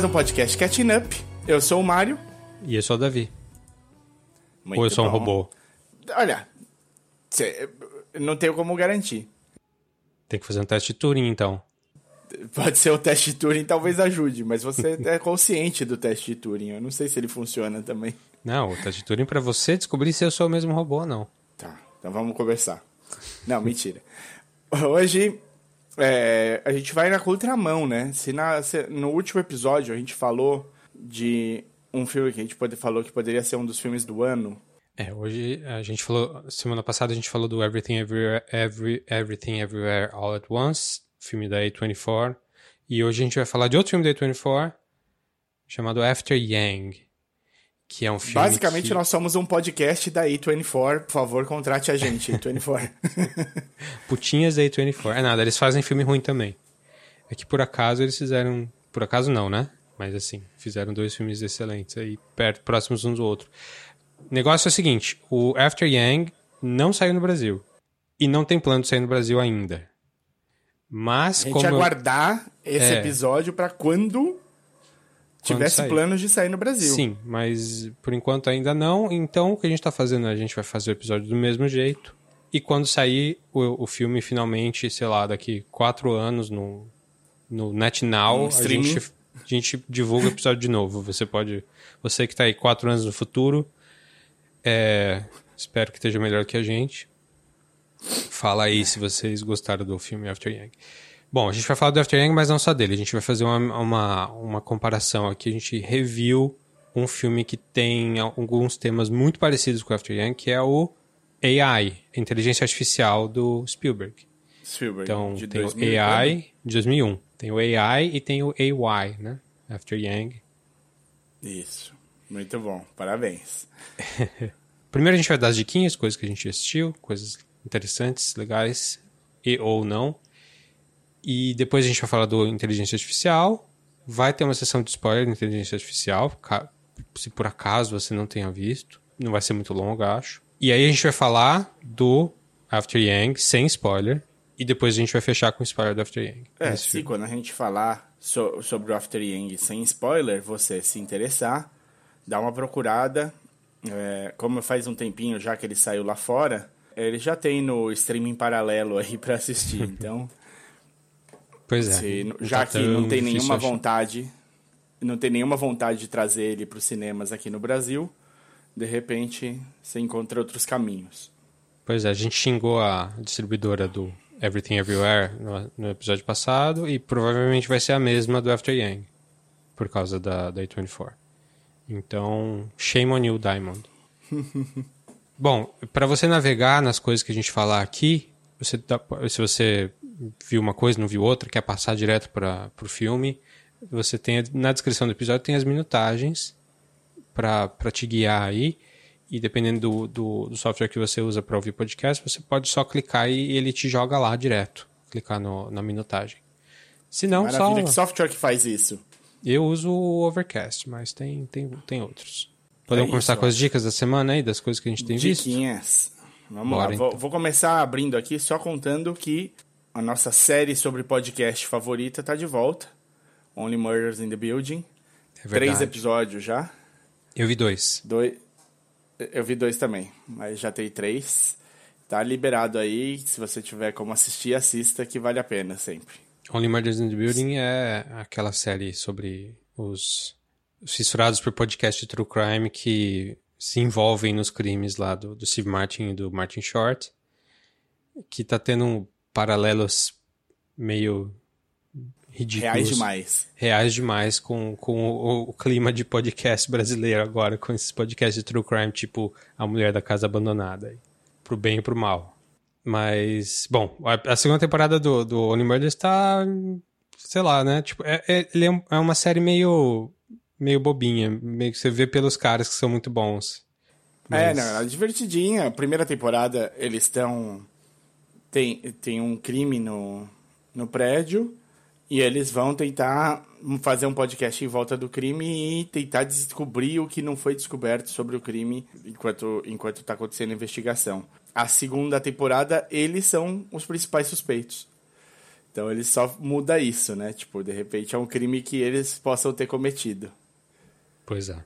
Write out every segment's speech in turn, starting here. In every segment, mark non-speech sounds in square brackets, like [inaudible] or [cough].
Mais um podcast Catching Up. Eu sou o Mário. E eu sou o Davi. Muito Ou eu sou um bom. robô? Olha, não tenho como garantir. Tem que fazer um teste de Turing, então. Pode ser o teste de Turing, talvez ajude, mas você [laughs] é consciente do teste de Turing. Eu não sei se ele funciona também. Não, o teste de Turing pra você descobrir se eu sou o mesmo robô ou não. Tá, então vamos conversar. Não, mentira. Hoje é, a gente vai na contramão, né? Se, na- se no último episódio a gente falou de um filme que a gente pode, falou que poderia ser um dos filmes do ano, É, hoje a gente falou. Semana passada a gente falou do Everything Everywhere, Every, Everything Everywhere All at Once, filme da A24. E hoje a gente vai falar de outro filme da A24, chamado After Yang. Que é um filme. Basicamente, que... nós somos um podcast da A24. Por favor, contrate a gente, A24. [laughs] Putinhas da A24. É nada, eles fazem filme ruim também. É que por acaso eles fizeram. Por acaso não, né? Mas assim, fizeram dois filmes excelentes aí, perto, próximos uns do outro. O negócio é o seguinte: o After Yang não saiu no Brasil. E não tem plano de sair no Brasil ainda. Mas A gente como. ia eu- aguardar esse É. episódio pra quando tivesse planos de sair no Brasil. Sim, mas por enquanto ainda não. Então o que a gente tá fazendo? A gente vai fazer o episódio do mesmo jeito. E quando sair o, o filme finalmente, sei lá, daqui quatro anos no, no NetNow, No a gente, a gente divulga o episódio de novo. Você pode. Você que tá aí quatro anos no futuro, é, espero que esteja melhor que a gente. Fala aí se vocês gostaram do filme After Yang. Bom, a gente vai falar do After Yang, mas não só dele. A gente vai fazer uma, uma, uma comparação aqui. A gente reviu um filme que tem alguns temas muito parecidos com o After Yang, que é o AI, inteligência artificial do Spielberg. Spielberg, Então, de tem 2000 o AI de 2001. Tem o AI e tem o AY, né? After Yang. Isso. Muito bom. Parabéns. [laughs] Primeiro a gente vai dar as diquinhas, coisas que a gente assistiu, coisas interessantes, legais e ou não. E depois a gente vai falar do inteligência artificial. Vai ter uma sessão de spoiler de inteligência artificial, se por acaso você não tenha visto. Não vai ser muito longo, acho. E aí a gente vai falar do After Yang sem spoiler. E depois a gente vai fechar com o spoiler do After Yang. É, se filme. quando a gente falar so- sobre o After Yang sem spoiler, você se interessar, dá uma procurada. É, como faz um tempinho já que ele saiu lá fora, ele já tem no streaming paralelo aí pra assistir. [laughs] Então, Pois é. se- já tá que não tem nenhuma achar. vontade, não tem nenhuma vontade de trazer ele para os cinemas aqui no Brasil, de repente você encontra outros caminhos. Pois é, a gente xingou a distribuidora do Everything Everywhere no, no episódio passado e provavelmente vai ser a mesma do After Yang, por causa da, da A24. Então, shame on you, Diamond. [laughs] Bom, para você navegar nas coisas que a gente falar aqui, você dá- se você viu uma coisa, não viu outra, quer passar direto para o filme, você tem na descrição do episódio tem as minutagens para te guiar aí. E dependendo do, do, do software que você usa para ouvir podcast, você pode só clicar e ele te joga lá direto. Clicar no, na minutagem. Se não, só. Que software que faz isso? Eu uso o Overcast, mas tem, tem, tem outros. Podemos É começar isso, com as dicas da semana aí, das coisas que a gente tem visto? Diquinhas. Vamos Bora, lá, vou, então. vou começar abrindo aqui só contando que a nossa série sobre podcast favorita tá de volta. Only Murders in the Building. É Três episódios já. Eu vi dois. Dois. Eu vi dois também, mas já tem três. Tá liberado aí. Se você tiver como assistir, assista, que vale a pena sempre. Only Murders in the Building é aquela série sobre os, os fissurados por podcast de true crime que se envolvem nos crimes lá do, do Steve Martin e do Martin Short, que tá tendo um paralelos meio ridículos. Reais demais. Reais demais com, com o, o clima de podcast brasileiro agora, com esses podcasts de true crime, tipo A Mulher da Casa Abandonada, pro bem e pro mal. Mas, bom, a, a segunda temporada do, do Only Murders tá, sei lá, né? Tipo, é, é, ele é, é uma série meio, meio bobinha, meio que você vê pelos caras que são muito bons. É, Mas- não, ela é divertidinha. A primeira temporada, eles estão. Tem, tem um crime no, no prédio e eles vão tentar fazer um podcast em volta do crime e tentar descobrir o que não foi descoberto sobre o crime enquanto enquanto está acontecendo a investigação. A segunda temporada, eles são os principais suspeitos. Então ele só muda isso, né? Tipo, de repente é um crime que eles possam ter cometido. Pois é.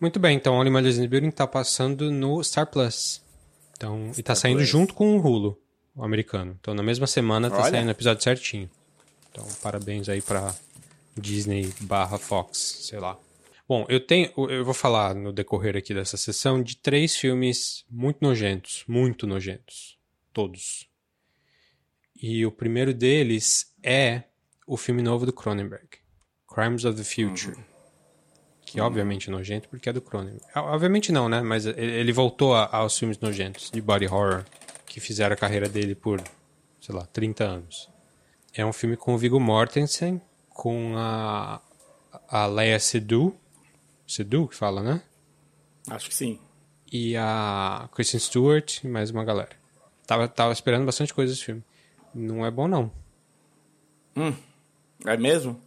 Muito bem, então Only Murders in the Building tá passando no Star Plus. Então, Star e tá saindo Plus. junto com o Hulu, o americano. Então na mesma semana tá Olha. saindo o episódio certinho. Então, parabéns aí pra Disney barra Fox, sei lá. Bom, eu tenho. Eu vou falar no decorrer aqui dessa sessão de três filmes muito nojentos. Muito nojentos. Todos. E o primeiro deles é o filme novo do Cronenberg. Crimes of the Future. Uhum. Que uhum. obviamente é nojento porque é do Cronenberg. Obviamente não, né? Mas ele voltou aos filmes nojentos de body horror que fizeram a carreira dele por, sei lá, 30 anos. É um filme com o Viggo Mortensen, com a, a Leia Seydoux, Sedu que fala, né? Acho que sim. E a Kristen Stewart e mais uma galera. Tava, tava esperando bastante coisa desse filme. Não é bom, não. Hum, é mesmo?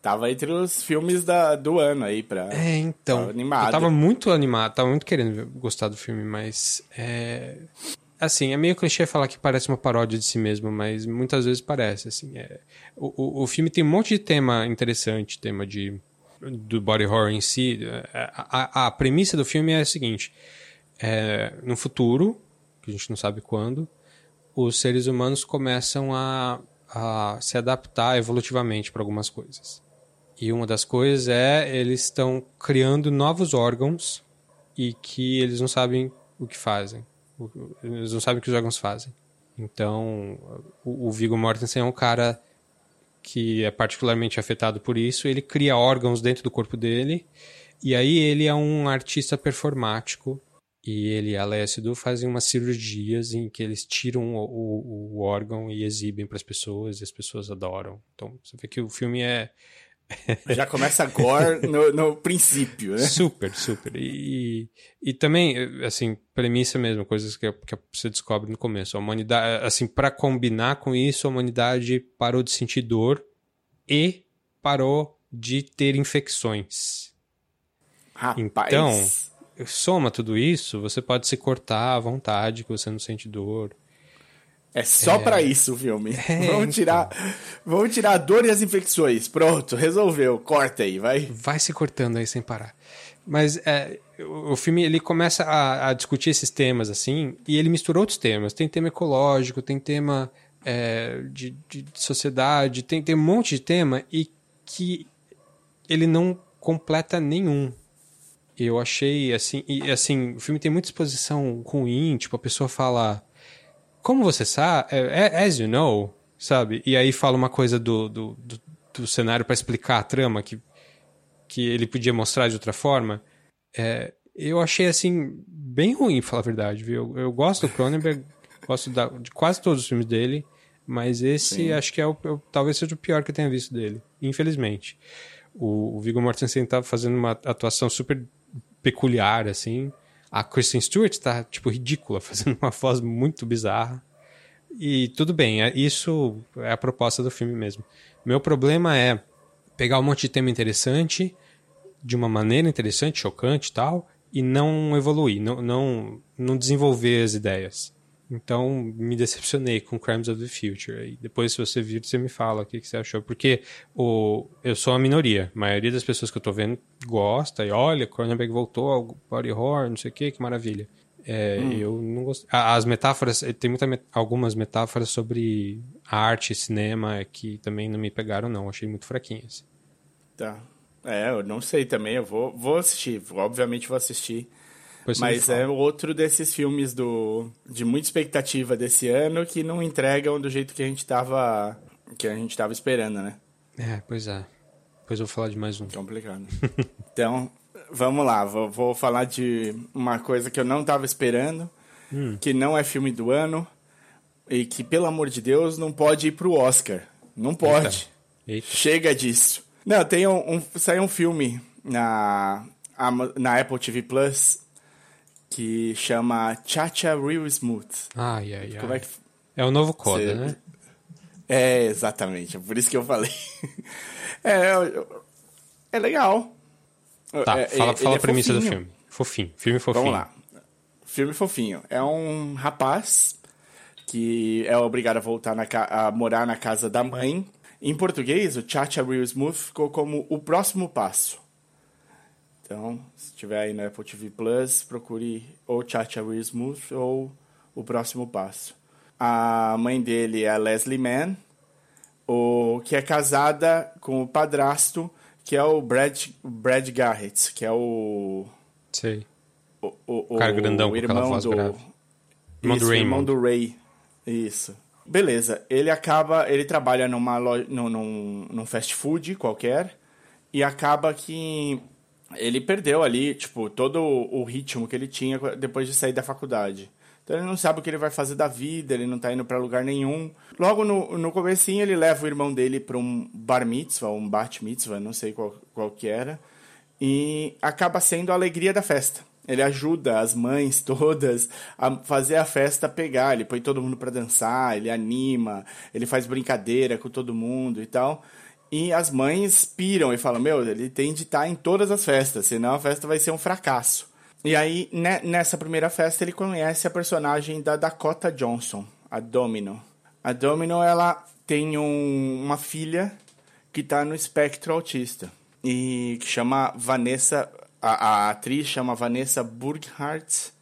Tava entre os filmes da, do ano aí pra. É, então. Animado. Eu tava muito animado, tava muito querendo gostar do filme, mas. É... Assim, é meio clichê falar que parece uma paródia de si mesmo, mas muitas vezes parece. Assim, é... o, o, filme tem um monte de tema interessante, tema de do body horror em si, é, a, a, a premissa do filme é a seguinte: é, no futuro, que a gente não sabe quando, os seres humanos começam a, a se adaptar evolutivamente para algumas coisas. E uma das coisas é eles estão criando novos órgãos e que eles não sabem o que fazem. Eles não sabem o que os órgãos fazem. Então, o, o Viggo Mortensen é um cara que é particularmente afetado por isso, ele cria órgãos dentro do corpo dele, e aí ele é um artista performático, e ele e a Lécido fazem umas cirurgias em que eles tiram o, o, o órgão e exibem para as pessoas, e as pessoas adoram. Então, você vê que o filme é, [laughs] já começa agora no, no princípio, né? Super, super. E, e também, assim, premissa mesmo, coisas que, que você descobre no começo. A humanidade, assim, para combinar com isso, a humanidade parou de sentir dor e parou de ter infecções. Rapaz. Então, soma tudo isso, você pode se cortar à vontade, que você não sente dor. É só é... para isso o filme. É, [laughs] vamos tirar, então. vamos tirar a dor e as infecções. Pronto, resolveu. Corta aí, vai. Vai se cortando aí sem parar. Mas é, o filme ele começa a, a, discutir esses temas assim e ele mistura outros temas. Tem tema ecológico, tem tema é, de, de, sociedade, tem, tem um monte de tema e que ele não completa nenhum. Eu achei assim, e assim, o filme tem muita exposição ruim, tipo a pessoa fala como você sabe, é, é, as you know, sabe? E aí fala uma coisa do, do, do, do cenário para explicar a trama que, que ele podia mostrar de outra forma. É, eu achei, assim, bem ruim, falar a verdade, viu? Eu, eu gosto do Cronenberg, [laughs] gosto da, de quase todos os filmes dele, mas esse Sim. acho que é o, é o, talvez seja o pior que eu tenha visto dele, infelizmente. O, o Viggo Mortensen tá fazendo uma atuação super peculiar, assim, a Kristen Stewart tá, tipo, ridícula, [laughs] fazendo uma voz muito bizarra. E tudo bem, é, isso é a proposta do filme mesmo. Meu problema é pegar um monte de tema interessante, de uma maneira interessante, chocante e tal, e não evoluir, não, não, não desenvolver as ideias. Então, me decepcionei com Crimes of the Future. E depois, se você vir, você me fala o que, que você achou. Porque o, eu sou a minoria. A maioria das pessoas que eu tô vendo gosta. E olha, Cronenberg voltou ao body horror, não sei o que, que maravilha. É, hum. Eu não gosto. As metáforas, eh, tem muita, algumas metáforas sobre arte, cinema, que também não me pegaram, não. Achei muito fraquinhas. Tá. É, eu não sei também. Eu vou, vou assistir. Obviamente vou assistir. Mas é outro desses filmes do, de muita expectativa desse ano que não entregam do jeito que a gente estava que a gente estava esperando, né? É, pois é. Depois eu vou falar de mais um. Complicado. [laughs] então, vamos lá. Vou, vou, falar de uma coisa que eu não estava esperando, hum. que não é filme do ano e que, pelo amor de Deus, não pode ir pro Oscar. Não pode. Eita. Eita. Chega disso. Não, tem um, um, saiu um filme na, na Apple TV Plus que chama Chacha Real Smooth. Ai, ai, ai. Como é, que... é o novo Coda, Você... né? É, exatamente. É por isso que eu falei. [laughs] é, é legal. Tá, é, fala, fala a é premissa fofinho. do filme. Fofinho. Filme fofinho. Vamos lá. Filme fofinho. É um rapaz que é obrigado a voltar na, a morar na casa da mãe. Em português, o Chacha Real Smooth ficou como o próximo passo. Então, se tiver aí no Apple TV Plus, procure ou Chacha Smooth ou o próximo passo. A mãe dele é a Leslie Mann, o, que é casada com o padrasto, que é o Brad, Brad Garrett, que é o. Sei. O, o, o cara grandão o irmão com do, grave. Irmão do irmão do Ray. Isso. Beleza. Ele acaba. Ele trabalha numa loja, num, num, num fast food qualquer. E acaba que ele perdeu ali, tipo, todo o ritmo que ele tinha depois de sair da faculdade. Então ele não sabe o que ele vai fazer da vida, ele não tá indo para lugar nenhum. Logo no, no comecinho ele leva o irmão dele para um bar mitzvah, um bat mitzvah, não sei qual, qual que era. E acaba sendo a alegria da festa. Ele ajuda as mães [laughs] todas a fazer a festa pegar. Ele põe todo mundo para dançar, ele anima, ele faz brincadeira com todo mundo e tal. E as mães piram e falam: Meu, ele tem de estar tá em todas as festas, senão a festa vai ser um fracasso. E aí, né, nessa primeira festa, ele conhece a personagem da Dakota Johnson, a Domino. A Domino, ela tem um, uma filha que está no espectro autista. E que chama Vanessa... A, a atriz chama Vanessa Burghardt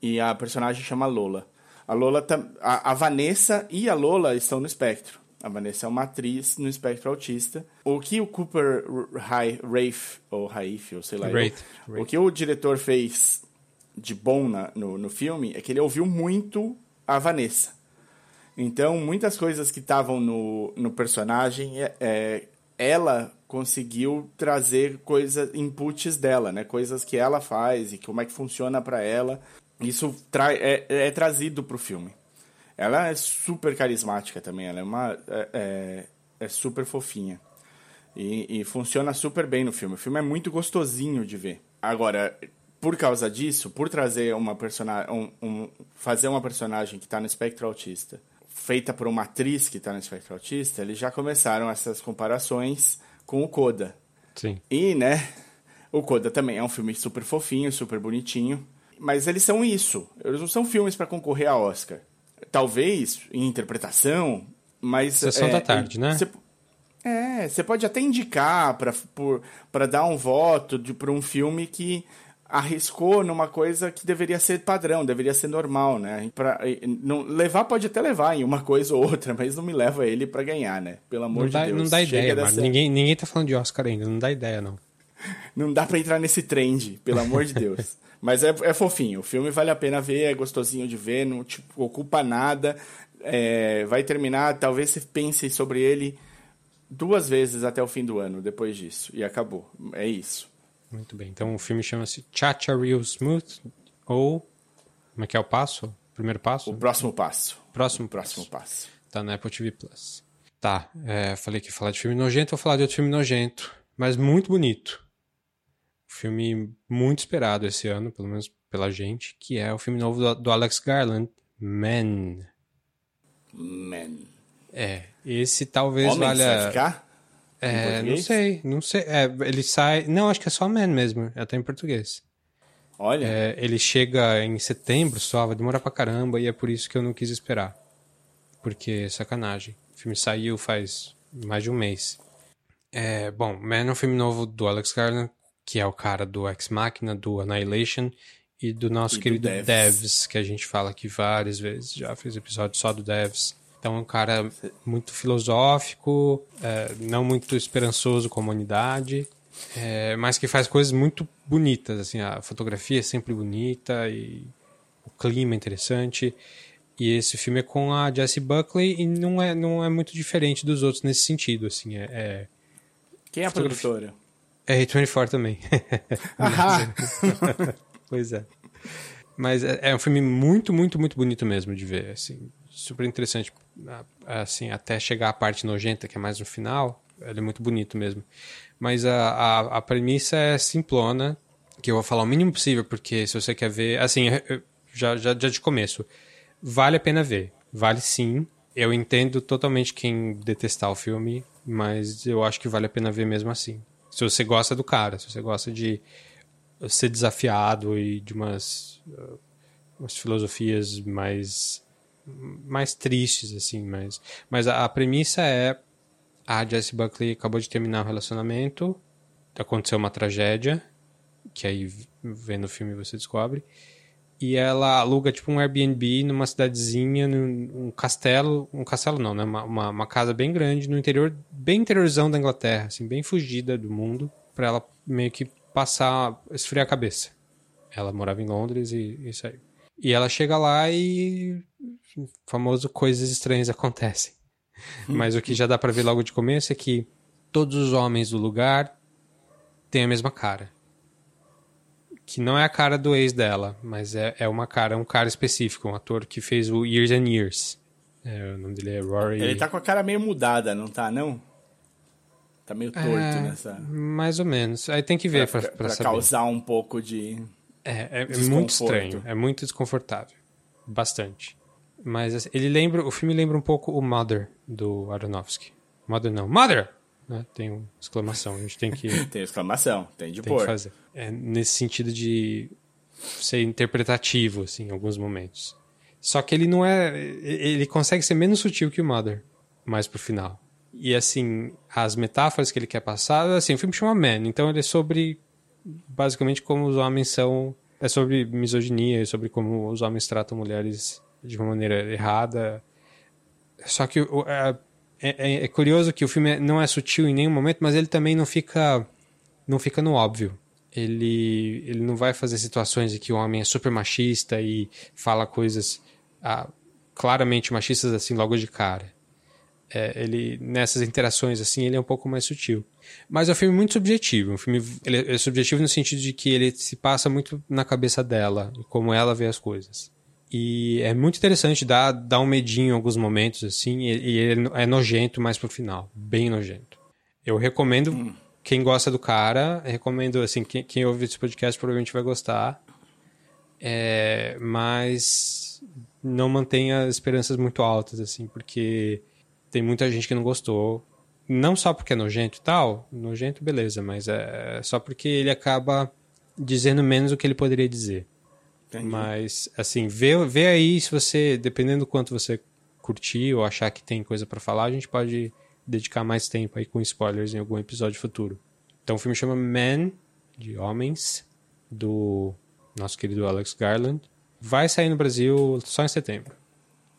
e a personagem chama Lola. A Lola... A, a Vanessa e a Lola estão no espectro. A Vanessa é uma atriz no espectro autista. O que o Cooper Rafe, ou Raif, ou sei lá, eu, o que o diretor fez de bom na, no, no filme é que ele ouviu muito a Vanessa. Então, muitas coisas que estavam no, no personagem, é, é, ela conseguiu trazer coisas, inputs dela, né? Coisas que ela faz e como é que funciona para ela. Isso tra é, é trazido para o filme. Ela é super carismática também, ela é uma. É, é, é super fofinha. E, e, funciona super bem no filme. O filme é muito gostosinho de ver. Agora, por causa disso, por trazer uma personagem. Um, um, fazer uma personagem que está no espectro autista, feita por uma atriz que está no espectro autista, eles já começaram essas comparações com o Coda. Sim. E, né? O Coda também é um filme super fofinho, super bonitinho. Mas eles são isso. Eles não são filmes para concorrer a Oscar talvez em interpretação, mas sessão é, da tarde, né? Cê, é, você pode até indicar para dar um voto para um filme que arriscou numa coisa que deveria ser padrão, deveria ser normal, né? Pra, não, levar pode até levar em uma coisa ou outra, [laughs] mas não me leva ele para ganhar, né? Pelo amor não de dá, Deus. Não dá ideia, mano. Ninguém, ninguém tá falando de Oscar ainda, não dá ideia, não. Não dá para entrar nesse trend, pelo amor de Deus. [laughs] Mas é, é fofinho. O filme vale a pena ver, é gostosinho de ver, não te ocupa nada. É, vai terminar, talvez você pense sobre ele duas vezes até o fim do ano, depois disso. E acabou. É isso. Muito bem. Então o filme chama-se Chacha Real Smooth, ou. Como é que é o passo? Primeiro passo? O próximo passo. Próximo, o próximo passo. Tá na Apple TV Plus. Tá, é, falei que ia falar de filme nojento, vou falar de outro filme nojento, mas muito bonito filme muito esperado esse ano, pelo menos pela gente, que é o filme novo do, do Alex Garland, Men. Men. É, esse talvez Homens valha. Vai ficar? É, não sei, não sei. É, ele sai. Não, acho que é só Men mesmo, até em português. Olha. É, ele chega em setembro só, vai demorar pra caramba, e é por isso que eu não quis esperar. Porque, sacanagem. O filme saiu faz mais de um mês. É, bom, Man é um filme novo do Alex Garland que é o cara do Ex Machina, do Annihilation e do nosso e querido do Devs. Devs. que a gente fala aqui várias vezes, já fez episódio só do Devs. Então é um cara muito filosófico, é, não muito esperançoso com a humanidade, é, mas que faz coisas muito bonitas. Assim, a fotografia é sempre bonita e o clima é interessante. E esse filme é com a Jessie Buckley e não é, não é muito diferente dos outros nesse sentido. Assim, é, é Quem é a produtora? [laughs] É A24 também. Pois é. Mas é, é um filme muito, muito, muito bonito mesmo de ver, assim, super interessante, assim, até chegar à parte nojenta, que é mais no final, ele é muito bonito mesmo. Mas a, a, a premissa é simplona, que eu vou falar o mínimo possível, porque se você quer ver, assim, já, já, já de começo, vale a pena ver, vale sim. Eu entendo totalmente quem detestar o filme, mas eu acho que vale a pena ver mesmo assim. Se você gosta do cara, se você gosta de ser desafiado e de umas, uh, umas filosofias mais mais tristes, assim, mas, mas a, a premissa é a Jessie Buckley acabou de terminar o relacionamento, aconteceu uma tragédia, que aí vendo o filme você descobre, e ela aluga tipo um Airbnb numa cidadezinha, num um castelo, um castelo não, né, uma, uma, uma, casa bem grande no interior, bem interiorzão da Inglaterra, assim, bem fugida do mundo, para ela meio que passar, esfriar a cabeça. Ela morava em Londres e isso aí. E ela chega lá e famoso coisas estranhas acontecem. Mas o que já dá para ver logo de começo é que todos os homens do lugar têm a mesma cara. Que não é a cara do ex dela, mas é, é uma cara, um cara específico, um ator que fez o Years and Years. É, o nome dele é Rory. Ele tá com a cara meio mudada, não tá, não? Tá meio torto é, nessa. Mais ou menos. Aí tem que ver pra, pra, pra, pra causar um pouco de. É, é, é muito estranho, é muito desconfortável. Bastante. Mas assim, ele lembra, o filme lembra um pouco o Mother do Aronofsky. Mother não, Mother! Né? Tem exclamação, a gente tem que. [laughs] tem exclamação, tem de tem pôr. fazer. É nesse sentido de ser interpretativo, assim, em alguns momentos. Só que ele não é. Ele consegue ser menos sutil que o Mother, mais pro final. E assim, as metáforas que ele quer passar, assim, o filme chama Man, então ele é sobre basicamente como os homens são. É sobre misoginia, é sobre como os homens tratam mulheres de uma maneira errada. Só que é, é, é, curioso que o filme não é sutil em nenhum momento, mas ele também não fica não fica no óbvio. Ele, ele não vai fazer situações em que o homem é super machista e fala coisas ah, claramente machistas assim logo de cara. É, ele nessas interações assim ele é um pouco mais sutil. Mas é um filme muito subjetivo. Um filme é subjetivo no sentido de que ele se passa muito na cabeça dela, como ela vê as coisas. E é muito interessante, dá, dá um medinho em alguns momentos, assim, e, e ele é nojento mais pro final. Bem nojento. Eu recomendo, hum. quem gosta do cara, recomendo, assim, quem, quem ouve esse podcast provavelmente vai gostar. É, mas não mantenha esperanças muito altas, assim, porque tem muita gente que não gostou. Não só porque é nojento e tal, nojento, beleza, mas é só porque ele acaba dizendo menos do que ele poderia dizer. Entendi. Mas, assim, vê, vê aí se você, dependendo do quanto você curtir ou achar que tem coisa para falar, a gente pode dedicar mais tempo aí com spoilers em algum episódio futuro. Então o filme chama Men, de Homens, do nosso querido Alex Garland. Vai sair no Brasil só em setembro,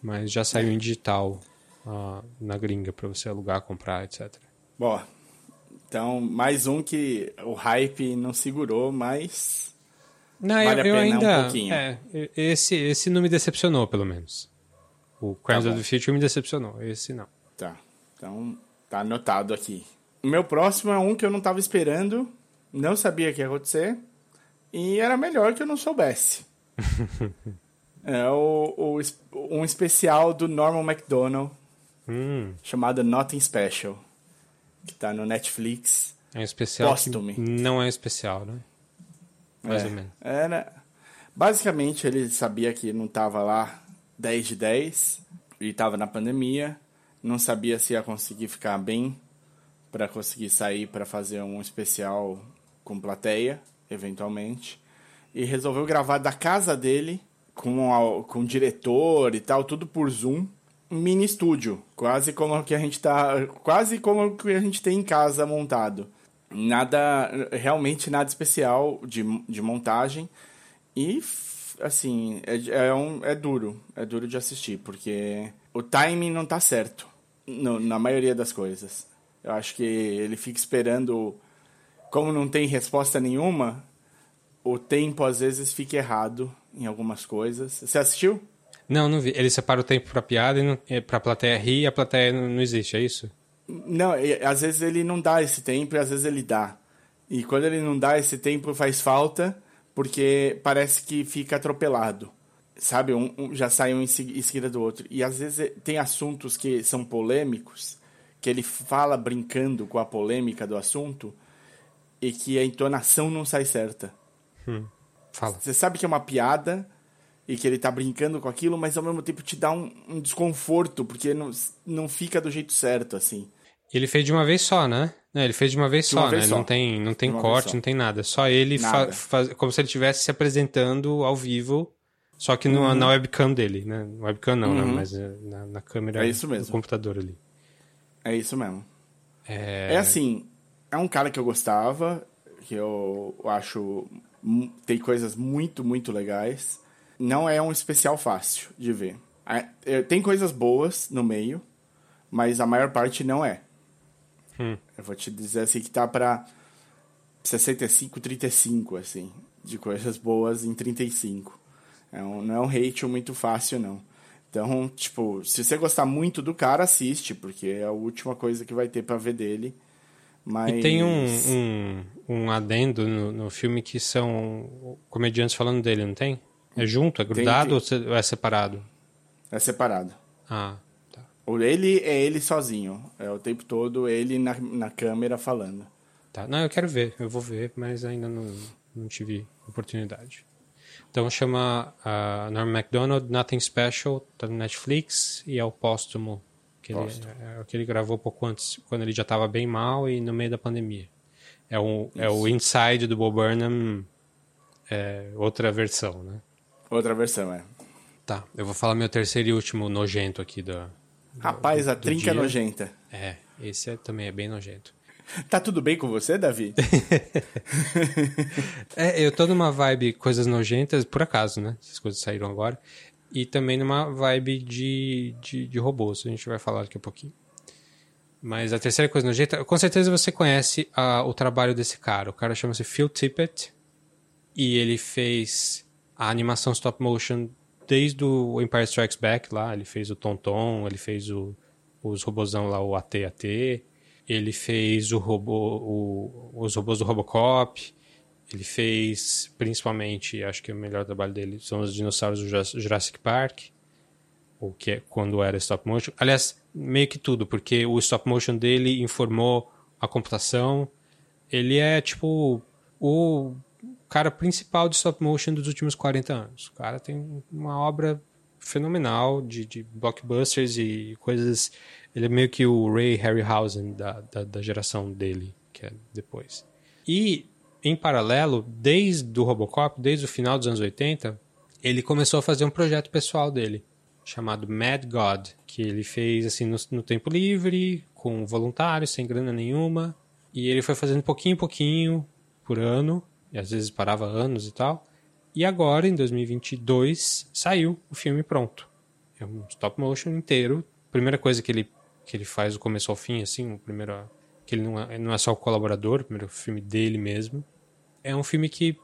mas já saiu em digital uh, na gringa para você alugar, comprar, etc. Bom, então mais um que o hype não segurou, mas não, vale eu, eu ainda. Um pouquinho. É, esse, esse não me decepcionou, pelo menos. O Crimes tá of the Future me decepcionou, esse não. Tá. Então, tá anotado aqui. O meu próximo é um que eu não tava esperando, não sabia que ia acontecer, e era melhor que eu não soubesse. [laughs] é o, o, um especial do Norman MacDonald, hum. chamado Nothing Special, que tá no Netflix. É um especial não é especial, né? Mais é, ou menos. Era, basicamente, ele sabia que não estava lá 10 de 10 e estava na pandemia. Não sabia se ia conseguir ficar bem para conseguir sair para fazer um especial com plateia, eventualmente. E resolveu gravar da casa dele, com, a, com o diretor e tal, tudo por Zoom. Um mini estúdio, quase como que a gente tá, quase como que a gente tem em casa montado nada, realmente nada especial de, de montagem. E, assim, é, é, um, é duro, é duro de assistir, porque o timing não tá certo no, na maioria das coisas. Eu acho que ele fica esperando, como não tem resposta nenhuma, o tempo às vezes fica errado em algumas coisas. Você assistiu? Não, não vi. Ele separa o tempo pra piada e é, pra plateia rir e a plateia não, não existe, é isso? Não, às vezes ele não dá esse tempo e às vezes ele dá. E quando ele não dá esse tempo faz falta, porque parece que fica atropelado. Sabe, um, um já sai um em seguida do outro. E às vezes tem assuntos que são polêmicos, que ele fala brincando com a polêmica do assunto, e que a entonação não sai certa. Hum, fala. Você sabe que é uma piada, e que ele tá brincando com aquilo, mas ao mesmo tempo te dá um, um desconforto, porque não, não fica do jeito certo, assim. Ele fez de uma vez só, né? Não, ele fez de uma vez de só, uma né? Vez só. Não tem, não tem corte, não tem nada. Só ele, nada. Fa, como se ele estivesse se apresentando ao vivo, Só que no, na webcam dele, né? Webcam não, né? Mas é, na, na câmera É isso mesmo. do computador ali. É isso mesmo. É, É assim, é um cara que eu gostava, que eu acho tem coisas muito, muito legais. Não é um especial fácil de ver. É, Tem coisas boas no meio, mas a maior parte não é. Hum. Eu vou te dizer assim que tá pra 65, 35, assim, de coisas boas em 35. É um, não é um hate muito fácil, não. Então, tipo, se você gostar muito do cara, assiste, porque é a última coisa que vai ter pra ver dele. Mas... E tem um, um, um adendo no, no filme que são comediantes falando dele, não tem? É junto? É grudado tem. ou se- ou é separado? É separado. Ah, Ele é ele sozinho. É o tempo todo ele na, na câmera falando. Tá. Não, eu quero ver, eu vou ver, mas ainda não, não tive oportunidade. Então chama uh, Norm MacDonald, Nothing Special, tá no Netflix e é o póstumo, que ele, Póstumo. é o que ele gravou pouco antes, quando ele já estava bem mal e no meio da pandemia. É o, é o Inside do Bob Burnham, é, outra versão, né? Outra versão, é. Tá, eu vou falar meu terceiro e último nojento aqui da... Rapaz, a trinca dia. nojenta. É, esse é, também é bem nojento. [laughs] Tá tudo bem com você, Davi? [laughs] É, eu tô numa vibe coisas nojentas, por acaso, né? Essas coisas saíram agora. E também numa vibe de, de, de robôs, a gente vai falar daqui a pouquinho. Mas a terceira coisa nojenta, com certeza você conhece ah, o trabalho desse cara. O cara chama-se Phil Tippett e ele fez a animação stop motion desde o Empire Strikes Back lá. Ele fez o Tonton, ele fez o, os robôzão lá, o AT-AT. Ele fez o robô, o- os robôs do Robocop. Ele fez, principalmente, acho que o melhor trabalho dele são os dinossauros do Jurass- Jurassic Park, o que é quando era stop motion. Aliás, meio que tudo, porque o stop motion dele informou a computação. Ele é tipo o cara principal de stop motion dos últimos 40 anos. O cara tem uma obra fenomenal de, de blockbusters e coisas. Ele é meio que o Ray Harryhausen da, da, da geração dele, que é depois. E, em paralelo, desde o Robocop, desde o final dos anos 80, ele começou a fazer um projeto pessoal dele, chamado Mad God, que ele fez assim no, no tempo livre, com voluntários, sem grana nenhuma. E ele foi fazendo pouquinho em pouquinho por ano, e às vezes parava anos e tal. E agora, em 2022, saiu o filme pronto. É um stop motion inteiro. Primeira coisa que ele, que ele faz do começo ao fim, assim, o primeiro, que ele não é, não é só o colaborador, o primeiro filme dele mesmo. É um filme que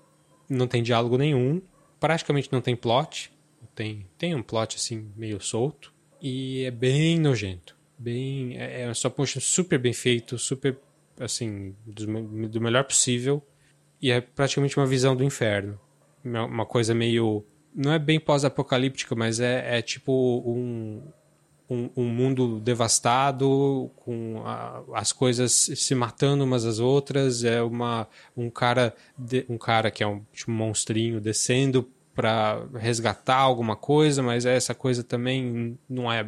não tem diálogo nenhum, praticamente não tem plot. Tem, tem um plot assim meio solto e é bem nojento. Bem, é, é um stop motion super bem feito, super assim, do, do melhor possível e é praticamente uma visão do inferno. Uma coisa meio não é bem pós-apocalíptica, mas é, é tipo um, um, um mundo devastado, com a- as coisas se matando umas às outras. É uma, um, cara de- um cara que é um, tipo, monstrinho descendo para resgatar alguma coisa, mas essa coisa também não é.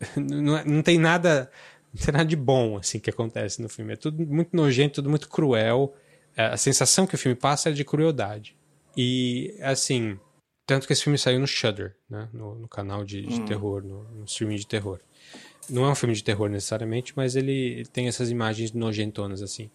[laughs] Não, é- não tem nada. Não tem nada de bom assim que acontece no filme. É tudo muito nojento, tudo muito cruel. É, A sensação que o filme passa é de crueldade. E, assim, tanto que esse filme saiu no Shudder, né? No, no canal de, de terror, no, no streaming de terror. Não é um filme de terror necessariamente, mas ele tem essas imagens nojentonas, assim.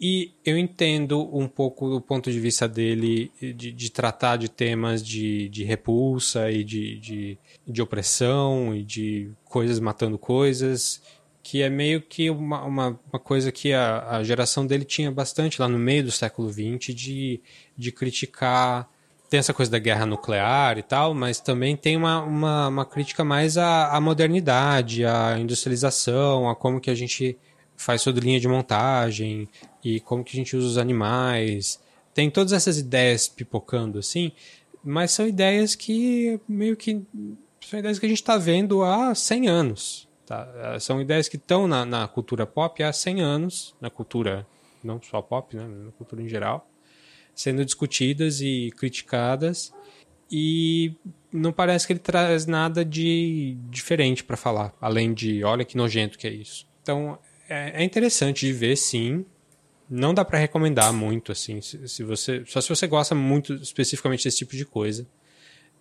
E eu entendo um pouco o ponto de vista dele de, de tratar de temas de, de repulsa e de, de, de opressão e de coisas matando coisas, que é meio que uma, uma, uma coisa que a, a geração dele tinha bastante lá no meio do século XX de, de criticar. Tem essa coisa da guerra nuclear e tal, mas também tem uma, uma, uma crítica mais à, à modernidade, à industrialização, a como que a gente faz toda linha de montagem e como que a gente usa os animais. Tem todas essas ideias pipocando assim, mas são ideias que meio que são ideias que a gente está vendo há 100 anos. Tá? São ideias que estão na, na cultura pop há 100 anos, na cultura não só pop, né, na cultura em geral, sendo discutidas e criticadas. E não parece que ele traz nada de diferente para falar, além de olha que nojento que é isso. Então é, é interessante de ver, sim. Não dá para recomendar muito, assim, se, se você, só se você gosta muito especificamente desse tipo de coisa.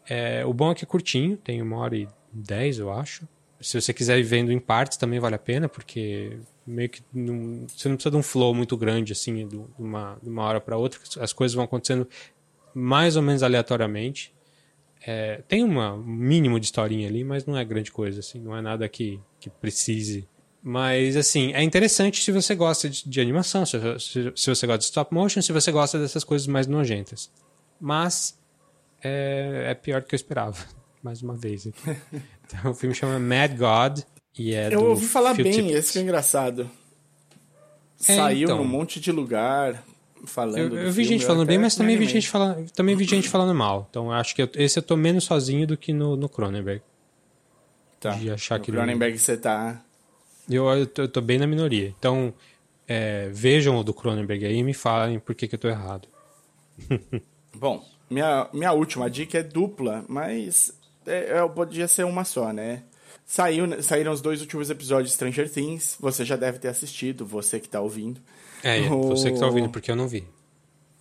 É, o bom é que é curtinho, tem uma hora e dez, eu acho. Se você quiser ir vendo em partes, também vale a pena, porque meio que não, você não precisa de um flow muito grande, assim, de uma, de uma hora para outra. As coisas vão acontecendo mais ou menos aleatoriamente. É, tem uma, um mínimo de historinha ali, mas não é grande coisa, assim, não é nada que, que precise. Mas, assim, é interessante se você gosta de, de animação, se, se, se, você gosta de stop motion, se você gosta dessas coisas mais nojentas. Mas é, é pior do que eu esperava, mais uma vez. [laughs] Então, o filme chama Mad God e é Eu ouvi falar Phil bem, Tippett. esse que é engraçado. É, Saiu então, num monte de lugar falando. Eu, eu vi filme, gente falando bem, mas também vi gente falando, também vi gente falando mal. Então eu acho que eu, esse eu tô menos sozinho do que no, no Cronenberg. Tá. De achar no que Cronenberg você tá. Eu, eu, tô, eu tô bem na minoria. Então é, vejam o do Cronenberg aí e me falem por que, que eu tô errado. [laughs] Bom, minha, minha última dica é dupla, mas é, é, podia ser uma só, né? Saiu, saíram os dois últimos episódios de Stranger Things. Você já deve ter assistido, você que tá ouvindo. É, é [laughs] o... você que tá ouvindo, porque eu não vi.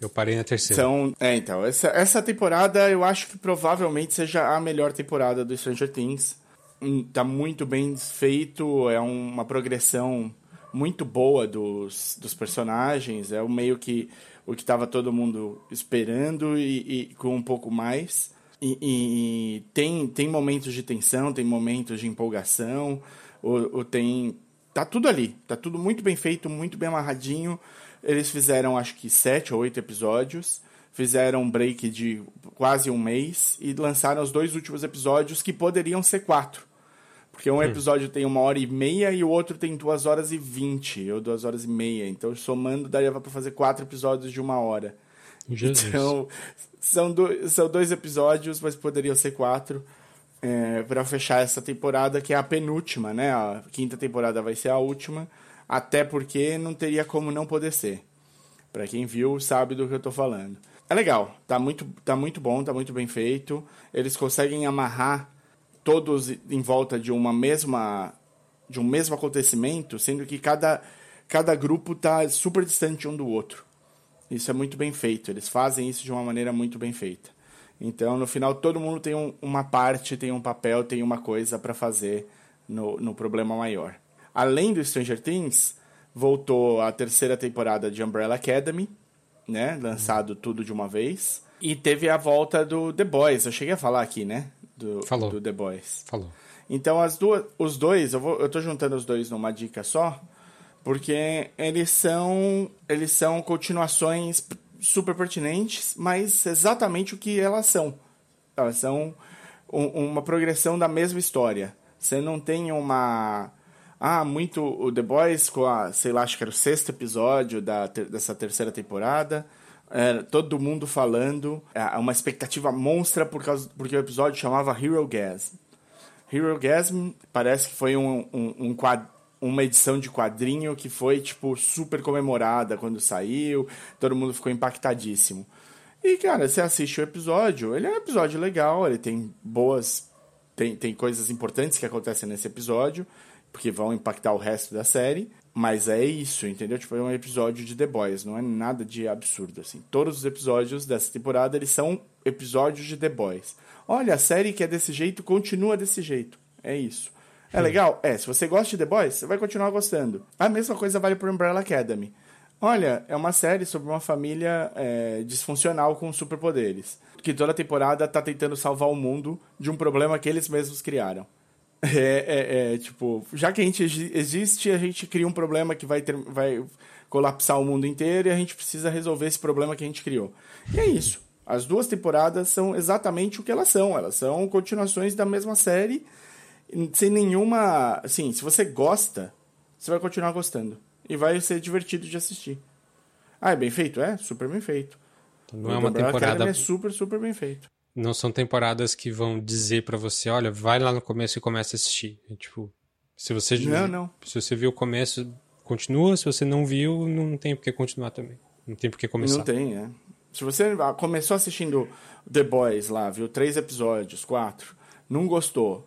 Eu parei na terceira. São, é, então, essa, essa temporada eu acho que provavelmente seja a melhor temporada do Stranger Things. Hum, tá muito bem feito, é uma progressão muito boa dos, dos personagens. É o meio que o que estava todo mundo esperando e, e, com um pouco mais. E, e, tem, tem momentos de tensão, tem momentos de empolgação, ou, ou tem tá tudo ali, tá tudo muito bem feito, muito bem amarradinho. Eles fizeram acho que sete ou oito episódios, fizeram um break de quase um mês e lançaram os dois últimos episódios que poderiam ser quatro. Porque um hum. episódio tem uma hora e meia e o outro tem duas horas e vinte, ou duas horas e meia. Então, somando, daria para fazer quatro episódios de uma hora. Jesus. Então, são, do, são dois episódios, mas poderiam ser quatro é, para fechar essa temporada, que é a penúltima, né? A quinta temporada vai ser a última, até porque não teria como não poder ser. Para quem viu, sabe do que eu tô falando. É legal, tá muito, tá muito bom, tá muito bem feito. Eles conseguem amarrar todos em volta de uma mesma de um mesmo acontecimento, sendo que cada cada grupo tá super distante um do outro. Isso é muito bem feito. Eles fazem isso de uma maneira muito bem feita. Então, no final, todo mundo tem um, uma parte, tem um papel, tem uma coisa para fazer no, no problema maior. Além do Stranger Things, voltou a terceira temporada de Umbrella Academy, né? Lançado tudo de uma vez. E teve a volta do The Boys. Eu cheguei a falar aqui, né? Do, Falou. do The Boys. Falou. Então, as duas, os dois, eu, vou, eu tô juntando os dois numa dica só, porque eles são, eles são continuações super pertinentes, mas exatamente o que elas são. Elas são um, uma progressão da mesma história. Você não tem uma. Ah, muito o The Boys com a, sei lá, acho que era o sexto episódio da, dessa terceira temporada. É, todo mundo falando, é, uma expectativa monstra por causa, porque o episódio chamava Hero Gasm. Hero Gasm parece que foi um, um, um, uma edição de quadrinho que foi, tipo, super comemorada quando saiu, todo mundo ficou impactadíssimo. E, cara, você assiste o episódio, ele é um episódio legal, ele tem boas. Tem, tem coisas importantes que acontecem nesse episódio, porque vão impactar o resto da série. Mas é isso, entendeu? Tipo, é um episódio de The Boys, não é nada de absurdo, assim. Todos os episódios dessa temporada, eles são episódios de The Boys. Olha, a série que é desse jeito, continua desse jeito. É isso. É legal? É. Se você gosta de The Boys, você vai continuar gostando. A mesma coisa vale para Umbrella Academy. Olha, é uma série sobre uma família é, disfuncional com superpoderes. Que toda temporada tá tentando salvar o mundo de um problema que eles mesmos criaram. [laughs] É, é, é, tipo, já que a gente existe, a gente cria um problema que vai, ter, vai colapsar o mundo inteiro e a gente precisa resolver esse problema que a gente criou. E é isso. As duas temporadas são exatamente o que elas são. Elas são continuações da mesma série sem nenhuma. Assim, se você gosta, você vai continuar gostando. E vai ser divertido de assistir. Ah, é bem feito? É, super bem feito. Não o é uma temporada. Academy é super, super bem feito. Não são temporadas que vão dizer para você, olha, vai lá no começo e começa a assistir. É, tipo, se você não, não. se você viu o começo, continua. Se você não viu, não tem por que continuar também. Não tem por que começar. Não tem, é. Se você começou assistindo The Boys lá, viu três episódios, quatro, não gostou,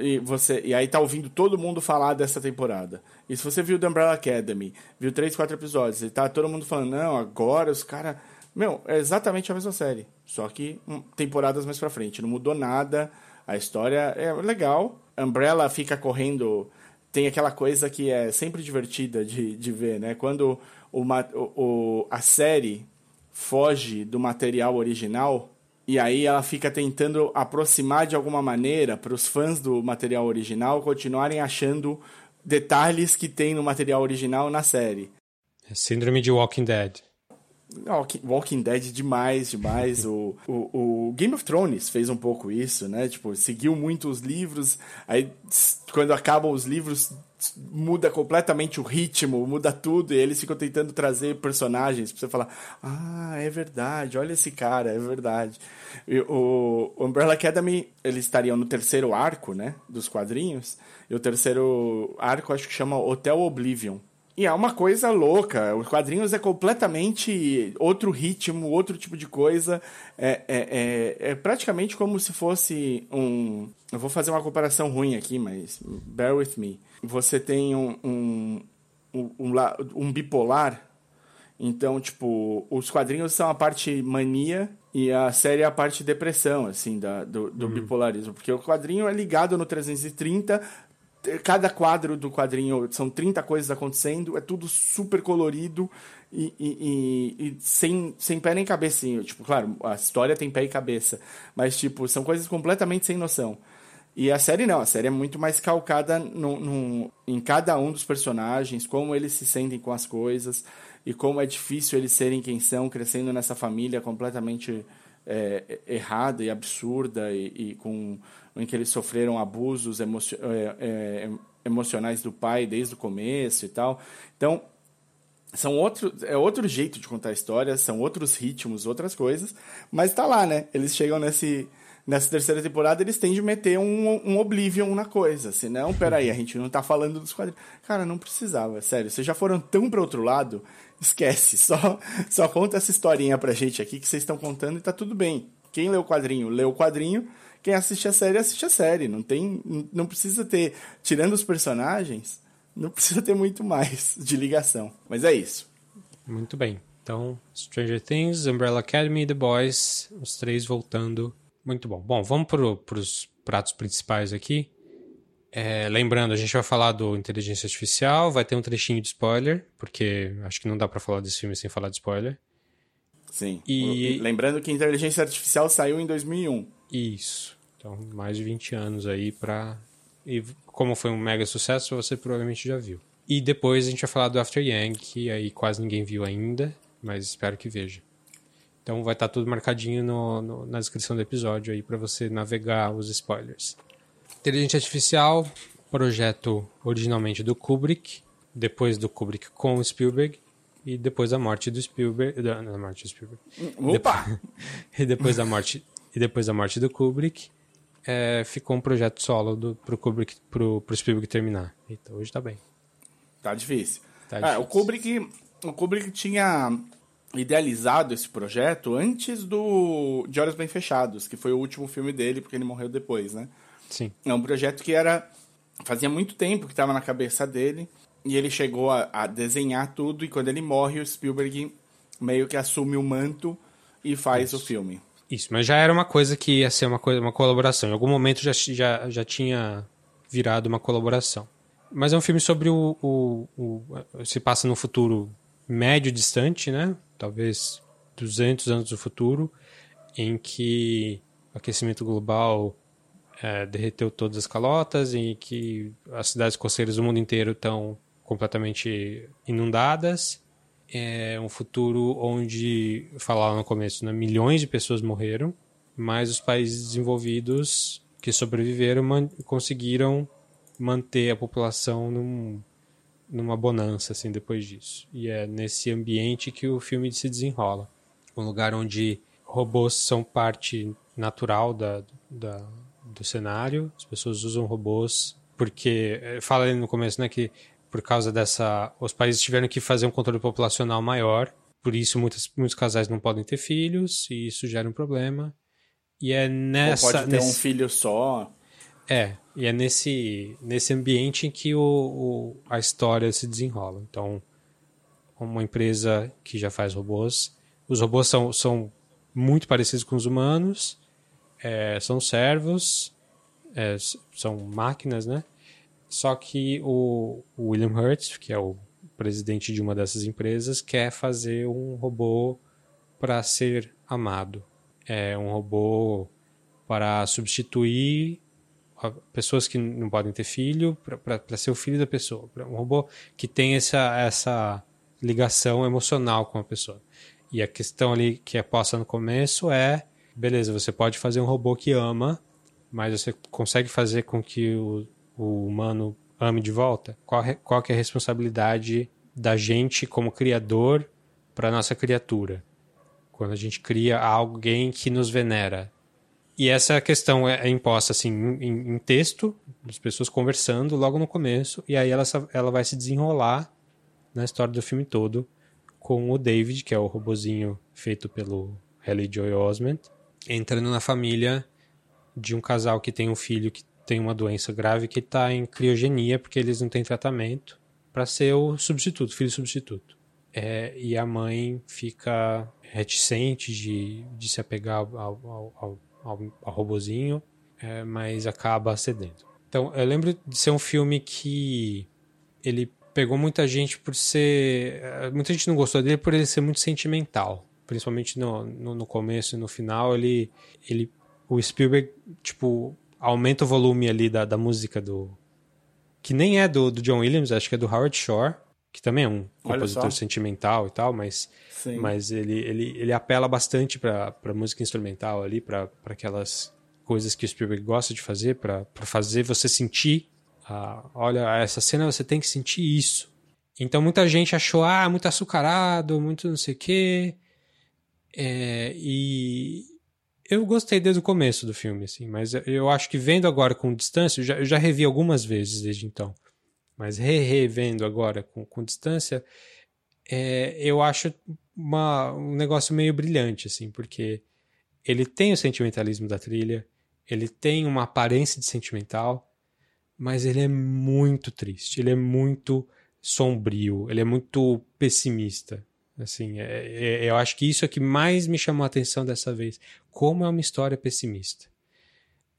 e você e aí tá ouvindo todo mundo falar dessa temporada. E se você viu The Umbrella Academy, viu três, quatro episódios, e tá todo mundo falando, não, agora os caras Meu, é exatamente a mesma série, só que hum, temporadas mais pra frente. Não mudou nada, a história é legal. Umbrella fica correndo. Tem aquela coisa que é sempre divertida de, de ver, né? Quando o, o, a série foge do material original e aí ela fica tentando aproximar de alguma maneira para os fãs do material original continuarem achando detalhes que tem no material original na série. É síndrome de Walking Dead. Walking Dead demais, demais. o, o, o, Game of Thrones fez um pouco isso, né? Tipo, seguiu muito os livros, aí quando acabam os livros muda completamente o ritmo, muda tudo, e eles ficam tentando trazer personagens pra você falar, ah, é verdade, olha esse cara, é verdade. E o Umbrella Academy, eles estariam no terceiro arco, né, dos quadrinhos, e o terceiro arco acho que chama Hotel Oblivion. E é uma coisa louca. Os quadrinhos é completamente outro ritmo, outro tipo de coisa. É, é, é, é, praticamente como se fosse um. Eu vou fazer uma comparação ruim aqui, mas bear with me. Você tem um, um, um, um, um bipolar. Então, tipo, os quadrinhos são a parte mania e a série é a parte depressão, assim, da, do, do uhum. bipolarismo. Porque o quadrinho é ligado no 330, cada quadro do quadrinho são 30 coisas acontecendo, é tudo super colorido e, e, e, e, sem, sem pé nem cabeça. Assim. Tipo, claro, a história tem pé e cabeça, mas tipo, são coisas completamente sem noção. E a série não, a série é muito mais calcada no, no, em cada um dos personagens, como eles se sentem com as coisas e como é difícil eles serem quem são, crescendo nessa família completamente é, errada e absurda e, e com em que eles sofreram abusos emocio é, é, emocionais do pai desde o começo e tal. Então, são outro, é outro jeito de contar a história, são outros ritmos, outras coisas, mas tá lá, né? Eles chegam nesse, nessa terceira temporada, eles têm de meter um, um Oblivion na coisa. Senão, peraí, a gente não tá falando dos quadrinhos. Cara, não precisava, sério. Vocês já foram tão para outro lado, esquece. Só, só conta essa historinha pra gente aqui que vocês estão contando e tá tudo bem. Quem leu o quadrinho, leu o quadrinho quem assiste a série, assiste a série. Não tem. Não precisa ter. Tirando os personagens, não precisa ter muito mais de ligação. Mas é isso. Muito bem. Então, Stranger Things, Umbrella Academy The Boys, os três voltando. Muito bom. Bom, vamos para os pratos principais aqui. É, lembrando, a gente vai falar do Inteligência Artificial, vai ter um trechinho de spoiler, porque acho que não dá para falar desse filme sem falar de spoiler. Sim. E... Lembrando que Inteligência Artificial saiu em 2001. Isso. Então, mais de 20 anos aí pra. E como foi um mega sucesso, você provavelmente já viu. E depois a gente vai falar do After Yang, que aí quase ninguém viu ainda, mas espero que veja. Então vai estar tá tudo marcadinho no, no, na descrição do episódio aí para você navegar os spoilers. Inteligência Artificial, projeto originalmente do Kubrick, depois do Kubrick com o Spielberg e depois da morte do Spielberg, da, da morte do Spielberg. Opa! Depois, [laughs] e depois da morte e depois da morte do Kubrick, é, ficou um projeto solo do, pro Kubrick, pro, pro Spielberg terminar. Então hoje tá bem. Tá difícil. Tá é, difícil. o Kubrick, o Kubrick tinha idealizado esse projeto antes do De Olhos Bem Fechados, que foi o último filme dele, porque ele morreu depois, né? Sim. É um projeto que era fazia muito tempo que estava na cabeça dele e ele chegou a, a, desenhar tudo e quando ele morre o Spielberg meio que assume o manto e faz Isso. o filme. Isso, mas já era uma coisa que ia ser uma, coisa, uma colaboração. Em algum momento já, já, já tinha virado uma colaboração. Mas é um filme sobre o, o, o, Se passa no futuro médio distante, né? Talvez 200 anos do futuro, em que o aquecimento global é, derreteu todas as calotas e que as cidades costeiras do mundo inteiro estão completamente inundadas é um futuro onde, falaram no começo, né, milhões de pessoas morreram, mas os países desenvolvidos que sobreviveram man conseguiram manter a população num, numa bonança assim depois disso. E é nesse ambiente que o filme se desenrola. Um lugar onde robôs são parte natural da, da, do cenário, as pessoas usam robôs porque eh, fala ali no começo né, que por causa dessa. Os países tiveram que fazer um controle populacional maior, por isso muitos, muitos casais não podem ter filhos, e isso gera um problema. E é nessa. Ou pode ter nesse, um filho só. É, e é nesse, nesse ambiente em que o, o, a história se desenrola. Então, uma empresa que já faz robôs os robôs são, são muito parecidos com os humanos, é, são servos, é, são máquinas, né? Só que o, William Hurt, que é o presidente de uma dessas empresas, quer fazer um robô para ser amado. É um robô para substituir pessoas que não podem ter filho, para ser o filho da pessoa. Um robô que tem essa, essa ligação emocional com a pessoa. E a questão ali que é posta no começo é: beleza, você pode fazer um robô que ama, mas você consegue fazer com que o, o humano ame de volta? Qual, qual que é a responsabilidade da gente como criador para nossa criatura? Quando a gente cria alguém que nos venera. E essa questão é, é imposta assim em, em, texto, as pessoas conversando logo no começo, e aí ela, ela vai se desenrolar na história do filme todo com o David, que é o robozinho feito pelo Haley Joy Osment, entrando na família de um casal que tem um filho que tem uma doença grave que está em criogenia porque eles não têm tratamento para ser o substituto, filho substituto. É, e a mãe fica reticente de, de se apegar ao, ao, ao, ao, ao robozinho, é, mas acaba cedendo. Então, eu lembro de ser um filme que ele pegou muita gente por ser. Muita gente não gostou dele por ele ser muito sentimental. Principalmente no, no, no começo e no final, ele, ele. O Spielberg, tipo, aumenta o volume ali da, da música do. Que nem é do, do John Williams, acho que é do Howard Shore, que também é um compositor sentimental e tal, mas, mas ele, ele, ele apela bastante para música instrumental ali, para aquelas coisas que o Spielberg gosta de fazer, para fazer você sentir. Ah, olha, essa cena você tem que sentir isso. Então muita gente achou, ah, muito açucarado, muito não sei o quê. É, e, eu gostei desde o começo do filme, assim, mas eu acho que vendo agora com distância, eu já, eu já revi algumas vezes desde então, mas revendo agora com, com distância, é, eu acho uma, um negócio meio brilhante, assim, porque ele tem o sentimentalismo da trilha, ele tem uma aparência de sentimental, mas ele é muito triste, ele é muito sombrio, ele é muito pessimista. Assim, é, é, eu acho que isso é que mais me chamou a atenção dessa vez. Como é uma história pessimista.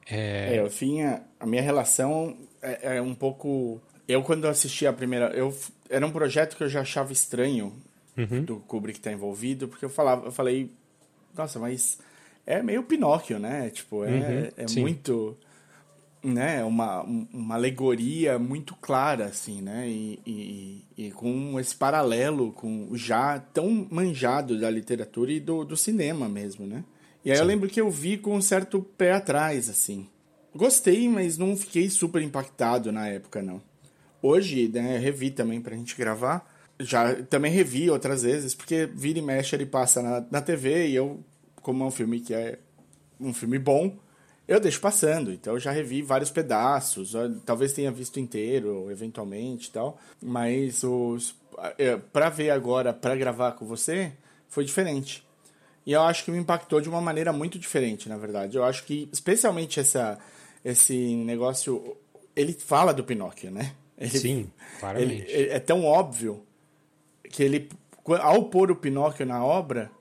É, é eu tinha. A minha relação é, é, um pouco. Eu, quando assisti a primeira. Eu, era um projeto que eu já achava estranho uhum. do Kubrick estar envolvido, porque eu, falava, eu falei. Nossa, mas é meio Pinóquio, né? Tipo, é, uhum, é muito né, uma, uma alegoria muito clara, assim, né, e, e, e, com esse paralelo com já tão manjado da literatura e do, do cinema mesmo, né. E aí Sim. eu lembro que eu vi com um certo pé atrás, assim. Gostei, mas não fiquei super impactado na época, não. Hoje, né, revi também pra gente gravar. Já também revi outras vezes, porque vira e mexe ele passa na, na TV e eu, como é um filme que é um filme bom, eu deixo passando, então eu já revi vários pedaços, talvez tenha visto inteiro, eventualmente e tal, mas os é, para ver agora, para gravar com você, foi diferente. E eu acho que me impactou de uma maneira muito diferente, na verdade. Eu acho que, especialmente essa, esse negócio, ele fala do Pinóquio, né? Ele, Sim, claramente. Ele, é tão óbvio que ele, ao pôr o Pinóquio na obra,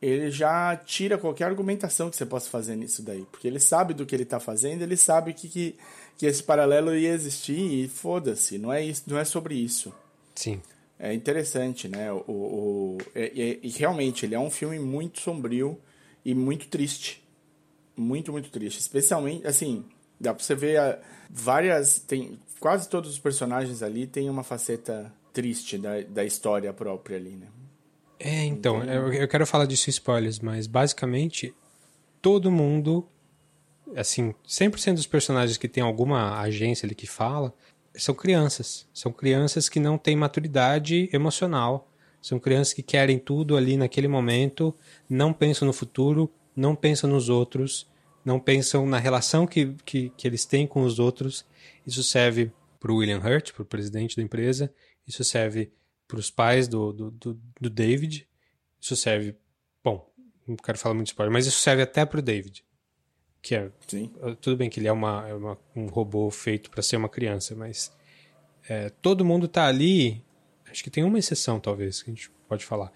ele já tira qualquer argumentação que você possa fazer nisso daí. Porque ele sabe do que ele está fazendo, ele sabe que, que, que, esse paralelo ia existir e foda-se, não é, isso, não é sobre isso. Sim. É interessante, né? O, o, e, e realmente, ele é um filme muito sombrio e muito triste. Muito, muito triste. Especialmente, assim, dá pra você ver a, várias. Tem, quase todos os personagens ali têm uma faceta triste da, da história própria ali, né? É, então, eu, eu quero falar disso em spoilers, mas basicamente todo mundo, assim, 100% dos personagens que tem alguma agência ali que fala, são crianças. São crianças que não têm maturidade emocional. São crianças que querem tudo ali naquele momento, não pensam no futuro, não pensam nos outros, não pensam na relação que, que, que eles têm com os outros. Isso serve para o William Hurt, para o presidente da empresa, isso serve para os pais do, do, do, do, David. Isso serve. Bom, não quero falar muito spoiler, mas isso serve até para o David. Que é. Sim. Eh, tudo bem que ele é, uma, é uma um robô feito para ser uma criança, mas. É, todo mundo está ali. Acho que tem uma exceção, talvez, que a gente pode falar.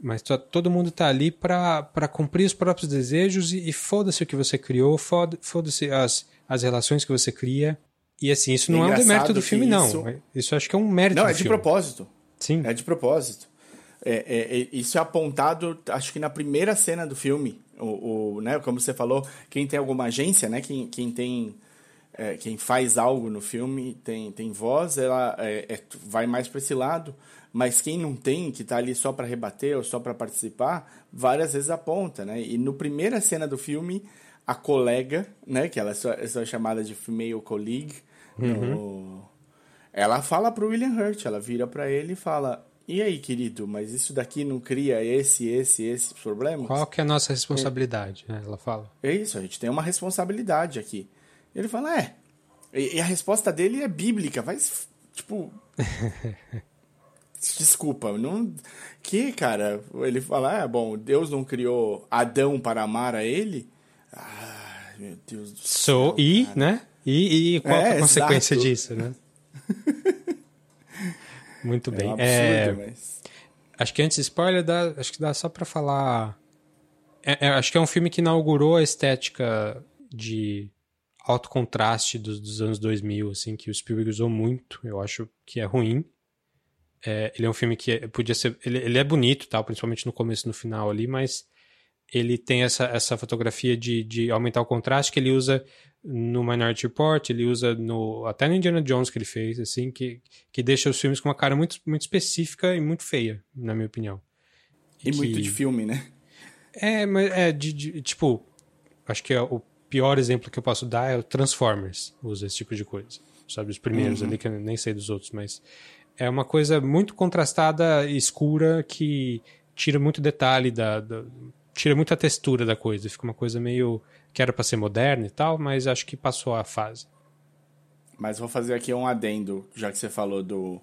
Mas todo mundo tá ali para cumprir os próprios desejos e, e foda-se o que você criou, foda-se as, as relações que você cria. E assim, isso não é, é um demérito do filme, isso... não. Isso acho que é um mérito Não, é de filme. propósito. Sim. É de propósito. É, é, é, isso é apontado, acho que na primeira cena do filme. O, o, né, como você falou, quem tem alguma agência, né, quem, quem tem é, quem faz algo no filme tem, tem voz, ela é, é, vai mais para esse lado. Mas quem não tem, que está ali só para rebater ou só para participar, várias vezes aponta, né? E no primeira cena do filme, a colega, né, que ela é só, é só chamada de female colleague, uhum. no... ela fala pro William Hurt, ela vira para ele e fala: "E aí, querido, mas isso daqui não cria esse, esse, esse problema?" Qual que é a nossa responsabilidade? É. Ela fala. É isso, a gente tem uma responsabilidade aqui. Ele fala, é. E, a resposta dele é bíblica, mas, tipo. [laughs] Desculpa, não. Que, cara? Ele fala, ah, bom, Deus não criou Adão para amar a ele? Ah, meu Deus do céu. So, e, cara. né? E, e qual é, a consequência exato. disso, né? [laughs] Muito bem. É, um absurdo, é, mas... Acho que antes spoiler, dá, acho que dá só para falar. É, é, acho que é um filme que inaugurou a estética de alto contraste dos, dos, anos 2000, assim, que o Spielberg usou muito. Eu acho que é ruim. É, ele é um filme que é, podia ser. Ele, ele, é bonito, tal, principalmente no começo e no final ali, mas ele tem essa, essa fotografia de, de aumentar o contraste que ele usa no Minority Report, ele usa no até no Indiana Jones que ele fez, assim, que, que deixa os filmes com uma cara muito, muito específica e muito feia, na minha opinião. E, e muito de filme, né? É, mas é de, de tipo, acho que é o pior exemplo que eu posso dar é o Transformers, usa esse tipo de coisa. Sabe, os primeiros uhum. ali, que eu nem sei dos outros, mas é uma coisa muito contrastada, escura, que tira muito detalhe da, da tira muita textura da coisa, fica uma coisa meio que era para ser moderna e tal, mas acho que passou a fase. Mas vou fazer aqui um adendo, já que você falou do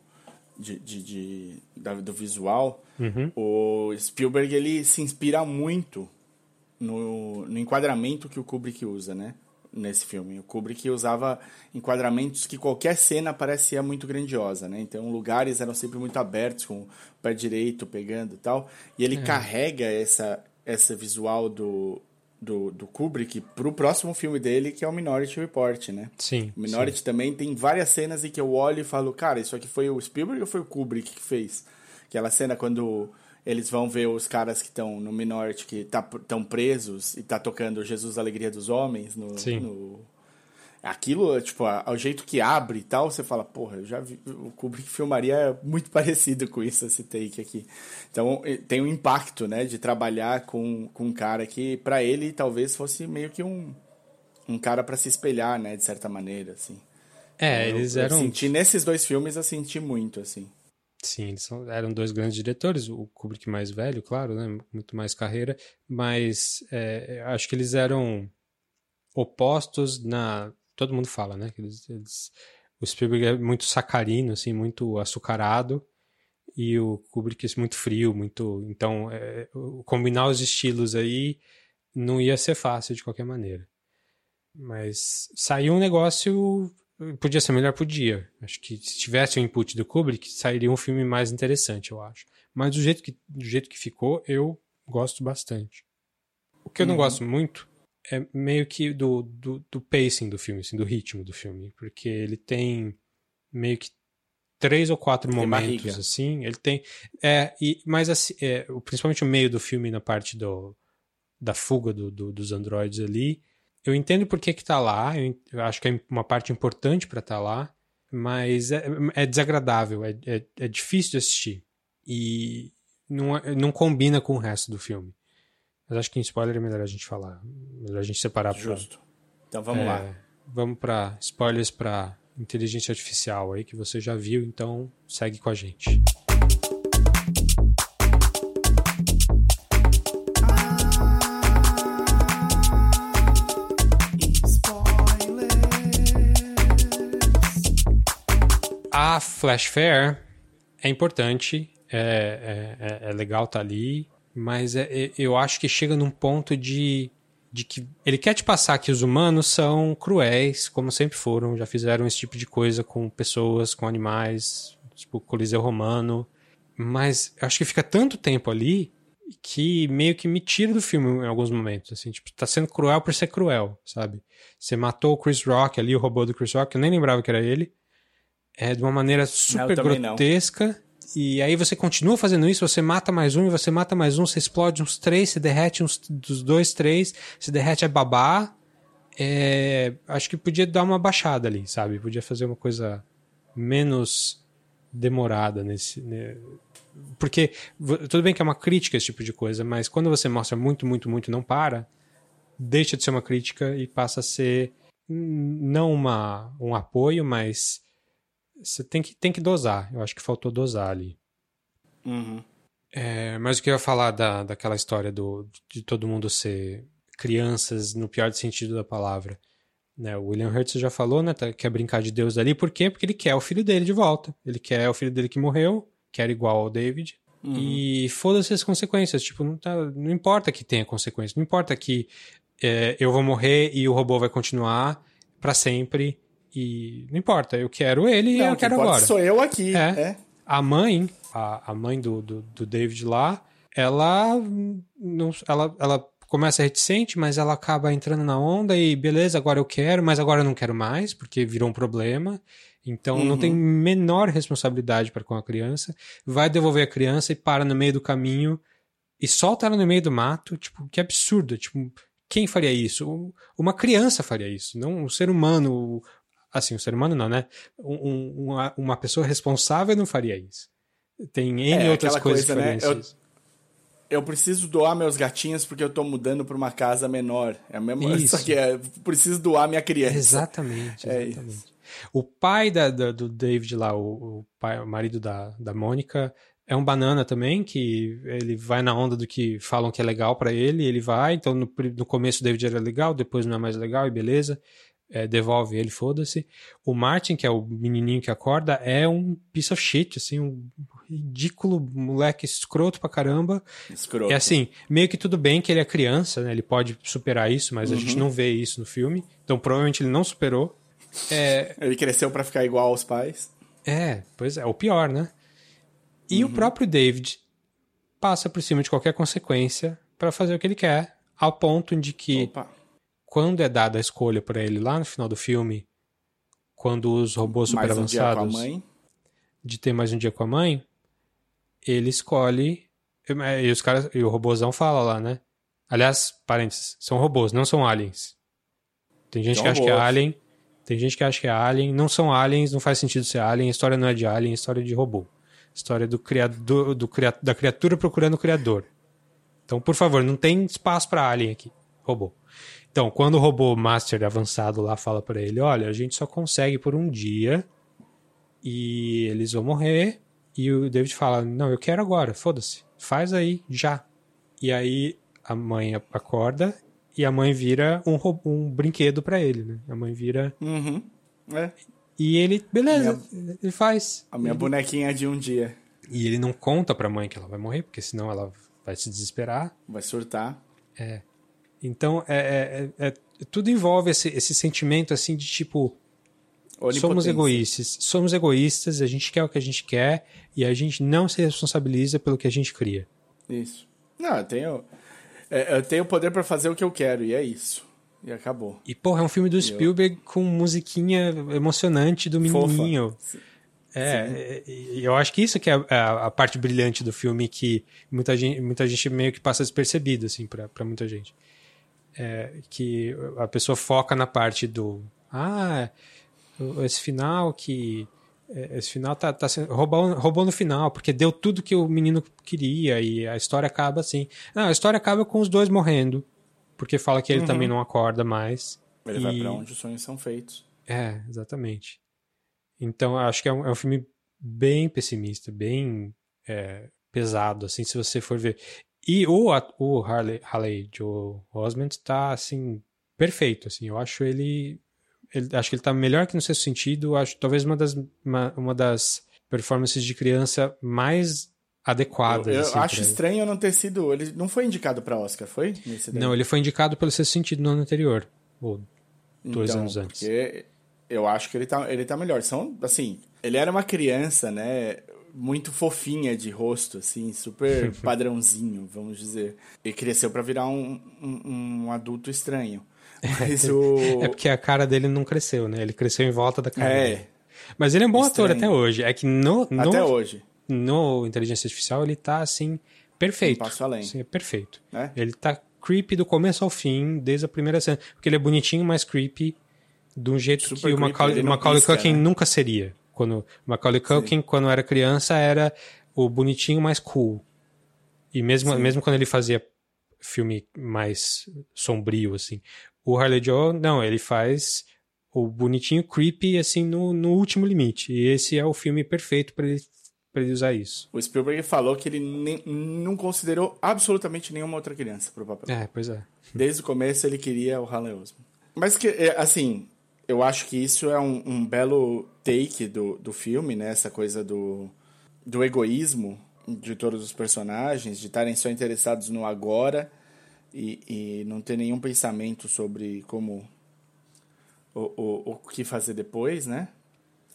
de, de, de do visual. Uhum. O Spielberg ele se inspira muito no, no enquadramento que o Kubrick usa, né? Nesse filme. O Kubrick usava enquadramentos que qualquer cena parecia muito grandiosa, né? Então, lugares eram sempre muito abertos, com o pé direito pegando e tal. E ele é. carrega essa, essa visual do, do, do Kubrick pro próximo filme dele, que é o Minority Report, né? Sim. O Minority sim. também tem várias cenas em que eu olho e falo, cara, isso aqui foi o Spielberg ou foi o Kubrick que fez? Aquela cena quando eles vão ver os caras que estão no Minority, que estão tá, presos e tá tocando Jesus Alegria dos Homens no, Sim. no... Aquilo, tipo, ao jeito que abre e tal, você fala, porra, eu já vi, o Kubrick filmaria muito [laughs] parecido com isso, esse take aqui. Então, tem um impacto, né, de trabalhar com, com um cara que, para ele, talvez fosse meio que um, um cara para se espelhar, né, de certa maneira, assim. É, então, eles eu, eram... Eu senti, nesses dois filmes, eu senti muito, assim. Sim, eles são, eram dois grandes diretores, o Kubrick mais velho, claro, né, muito mais carreira, mas é, acho que eles eram opostos na... Todo mundo fala, né, que eles, eles, o Spielberg é muito sacarino, assim, muito açucarado, e o Kubrick é muito frio, muito... Então, é, combinar os estilos aí não ia ser fácil de qualquer maneira. Mas saiu um negócio Podia ser melhor, podia. Acho que se tivesse o input do Kubrick, sairia um filme mais interessante, eu acho. Mas do jeito que, do jeito que ficou, eu gosto bastante. O que eu não uhum. gosto muito é meio que do, do, do, pacing do filme, assim, do ritmo do filme. Porque ele tem meio que três ou quatro tem momentos, barriga. assim. Ele tem. É, e, mas assim, é, principalmente o meio do filme, na parte do, da fuga do, do, dos androides ali eu entendo por que que tá lá, eu, acho que é uma parte importante para estar tá lá, mas é, é desagradável, é, é, é, difícil de assistir. E não, é, não combina com o resto do filme. Mas acho que em spoiler é melhor a gente falar. Melhor a gente separar. Justo. Pra, então vamos é, lá. Vamos para spoilers para inteligência artificial aí que você já viu, então segue com a gente. A Flash Fair é importante, é, é, é, é legal estar tá ali, mas é, é, eu acho que chega num ponto de, de que ele quer te passar que os humanos são cruéis, como sempre foram, já fizeram esse tipo de coisa com pessoas, com animais, tipo Coliseu Romano, mas eu acho que fica tanto tempo ali que meio que me tira do filme em alguns momentos, assim, tipo, tá sendo cruel por ser cruel, sabe? Você matou o Chris Rock ali, o robô do Chris Rock, eu nem lembrava que era ele, é de uma maneira super grotesca, não. E aí você continua fazendo isso, você mata mais um, e você mata mais um, você explode uns três, você derrete uns dos dois, três, se derrete é babá, é, acho que podia dar uma baixada ali, sabe? Podia fazer uma coisa menos demorada nesse. Né? Porque tudo bem que é uma crítica esse tipo de coisa, mas quando você mostra muito, muito, muito não para, deixa de ser uma crítica e passa a ser não uma, um apoio, mas você tem que, tem que dosar. Eu acho que faltou dosar ali. Uhum. É, mas o que eu ia falar da, daquela história do, de todo mundo ser crianças no pior sentido da palavra. Né, o William Hurt já falou, né? Tá, quer brincar de Deus ali. Por quê? Porque ele quer o filho dele de volta. Ele quer o filho dele que morreu, quer igual ao David. Uhum. E foda-se as consequências. Tipo, não, tá, não importa que tenha consequências. Não importa que é, eu vou morrer e o robô vai continuar para sempre. E não importa. Eu quero ele e eu quero agora. Sou eu aqui. É. é. A mãe, a, a mãe do, do, do David lá, ela, não, ela, ela começa reticente, mas ela acaba entrando na onda e beleza, agora eu quero, mas agora eu não quero mais, porque virou um problema. Então uhum. não tem menor responsabilidade para com a criança. Vai devolver a criança e para no meio do caminho e solta ela no meio do mato. Tipo, que absurdo. Tipo, quem faria isso? Uma criança faria isso, não um ser humano. Assim, um ser humano não, né? Um, uma, uma pessoa responsável não faria isso. Tem N é, outras coisas coisa, que fariam né? isso. Eu eu preciso doar meus gatinhos porque eu tô mudando para uma casa menor. É a mesma [laughs] isso. Só que é, preciso doar minha criança. Exatamente, é exatamente. É o pai da, da, do David lá, o, o, pai, o marido da, da Mônica, é um banana também, que ele vai na onda do que falam que é legal para ele, ele vai. Então no, no começo o David era legal, depois não é mais legal e beleza é, devolve ele, foda-se. O Martin, que é o menininho que acorda, é um piece of shit, assim, um ridículo moleque escroto pra caramba. Escroto. É assim, meio que tudo bem que ele é criança, né? Ele pode superar isso, mas uhum. a gente uhum. não vê isso no filme. Então provavelmente ele não superou. É... [laughs] Ele cresceu para ficar igual aos pais. É, pois é, o pior, né? E uhum. o próprio David passa por cima de qualquer consequência para fazer o que ele quer, ao ponto de que Opa quando é dada a escolha para ele lá no final do filme, quando os robôs super mais um avançados de ter mais um dia com a mãe, ele escolhe e os caras e o robôzão fala lá, né? Aliás, parênteses, são robôs, não são aliens. Tem gente são que acha que é alien, tem gente que acha que é alien, não são aliens, não faz sentido ser alien, a história não é de alien, a história é de robô. história do criador, do, da criatura procurando o criador. Então, por favor, não tem espaço para alien aqui, robô. Então, quando o robô master avançado lá fala para ele, olha, a gente só consegue por um dia e eles vão morrer. E o David fala, não, eu quero agora, foda-se, faz aí, já. E aí a mãe acorda e a mãe vira um, um brinquedo para ele, né? A mãe vira... Uhum. É. E ele, beleza, minha... ele faz. A minha ele... bonequinha de um dia. E ele não conta pra mãe que ela vai morrer, porque senão ela vai se desesperar. Vai surtar. É. Então, é, é, é, tudo envolve esse, esse sentimento assim de tipo. Somos egoístas, somos egoístas, a gente quer o que a gente quer e a gente não se responsabiliza pelo que a gente cria. Isso. Não, eu tenho, é, eu tenho poder para fazer o que eu quero e é isso. E acabou. E, porra, é um filme do Spielberg eu... com musiquinha emocionante do menininho. Fofa. É, Sim. eu acho que isso que é a, a, parte brilhante do filme que muita gente, muita gente meio que passa despercebido, assim, pra, pra muita gente é, que a pessoa foca na parte do ah esse final que é, esse final tá, tá roubou, roubou no final porque deu tudo que o menino queria e a história acaba assim. Não a história acaba com os dois morrendo porque fala que ele uhum. também não acorda mais ele e... vai para onde os sonhos são feitos. É exatamente. Então acho que é um, é um filme bem pessimista bem é, pesado assim se você for ver e o, o Harley, Harley Joe Osment tá, assim, perfeito, assim. Eu acho ele... ele acho que ele tá melhor que no seu sentido. Acho talvez uma das, uma, uma das performances de criança mais adequadas. Eu, eu assim, acho estranho não ter sido... Ele não foi indicado para Oscar, foi? não, ele foi indicado pelo seu sentido no ano anterior. Ou dois então, anos antes. eu acho que ele tá, ele tá melhor. São, assim, ele era uma criança, né? Muito fofinha de rosto, assim, super [laughs] padrãozinho, vamos dizer. E cresceu para virar um, um, um, adulto estranho. [laughs] Mas o... é porque a cara dele não cresceu, né? Ele cresceu em volta da cara. É. Dele. Mas ele é um bom estranho. ator até hoje. É que no, no, até hoje. No Inteligência Artificial ele tá assim perfeito. Um passo além. Assim, é perfeito. É? Ele tá creepy do começo ao fim, desde a primeira cena. Porque ele é bonitinho, mas creepy de um jeito Super que o Macaulay, Macaulay Culkin né? nunca seria. Quando Macaulay Culkin, Sim. quando era criança, era o bonitinho mais cool. E mesmo, mesmo quando ele fazia filme mais sombrio, assim. O Harley Joe, não, ele faz o bonitinho creepy, assim, no, no último limite. E esse é o filme perfeito para ele, pra ele usar isso. O Spielberg falou que ele nem, não considerou absolutamente nenhuma outra criança pro papel. É, pois é. Desde o começo ele queria o Harley Osmond. Mas que, é, assim, eu acho que isso é um, um belo take do, do filme, né? Essa coisa do, do egoísmo de todos os personagens, de estarem só interessados no agora e, e não ter nenhum pensamento sobre como o, o, o que fazer depois, né?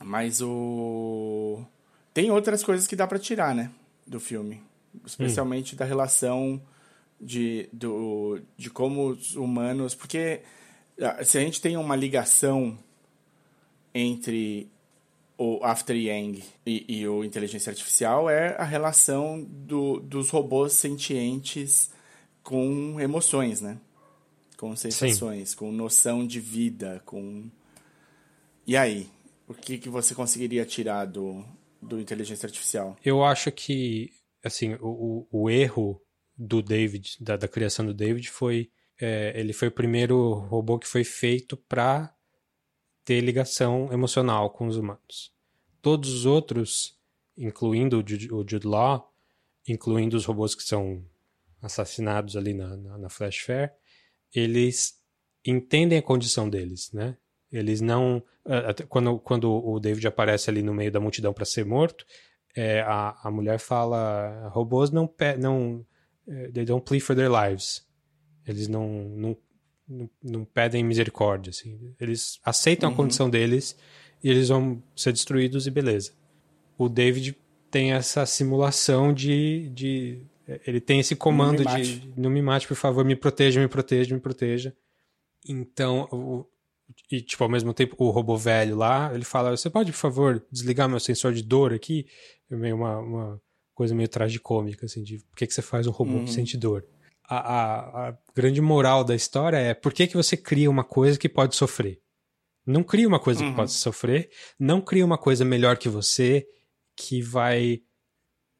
Mas o tem outras coisas que dá para tirar, né, do filme, especialmente hum. da relação de, do, de como os humanos, porque se a gente tem uma ligação entre o After Yang e, e o inteligência artificial é a relação do, dos robôs sentientes com emoções, né? Com sensações, Sim. com noção de vida, com... E aí? O que, que você conseguiria tirar do, do inteligência artificial? Eu acho que, assim, o, o, o erro do David, da, da criação do David foi é, ele foi o primeiro robô que foi feito para ter ligação emocional com os humanos. Todos os outros, incluindo o Jude, Law, incluindo os robôs que são assassinados ali na, na, na Flash Fair, eles entendem a condição deles, né? Eles não. Quando, quando o David aparece ali no meio da multidão para ser morto, é, a, a mulher fala: robôs não. não é, they don't plead for their lives. Eles não, não, não, não pedem misericórdia, assim. Eles aceitam uhum. a condição deles e eles vão ser destruídos e beleza. O David tem essa simulação de, de ele tem esse comando não de não me mate, por favor, me proteja, me proteja, me proteja. Então, o, e tipo, ao mesmo tempo, o robô velho lá, ele fala: Você pode, por favor, desligar meu sensor de dor aqui? É meio uma, uma coisa meio tragicômica, assim, de por que, que você faz um robô uhum. que sente dor? A, a, grande moral da história é por que, que você cria uma coisa que pode sofrer? Não cria uma coisa uhum. que pode sofrer, não cria uma coisa melhor que você, que vai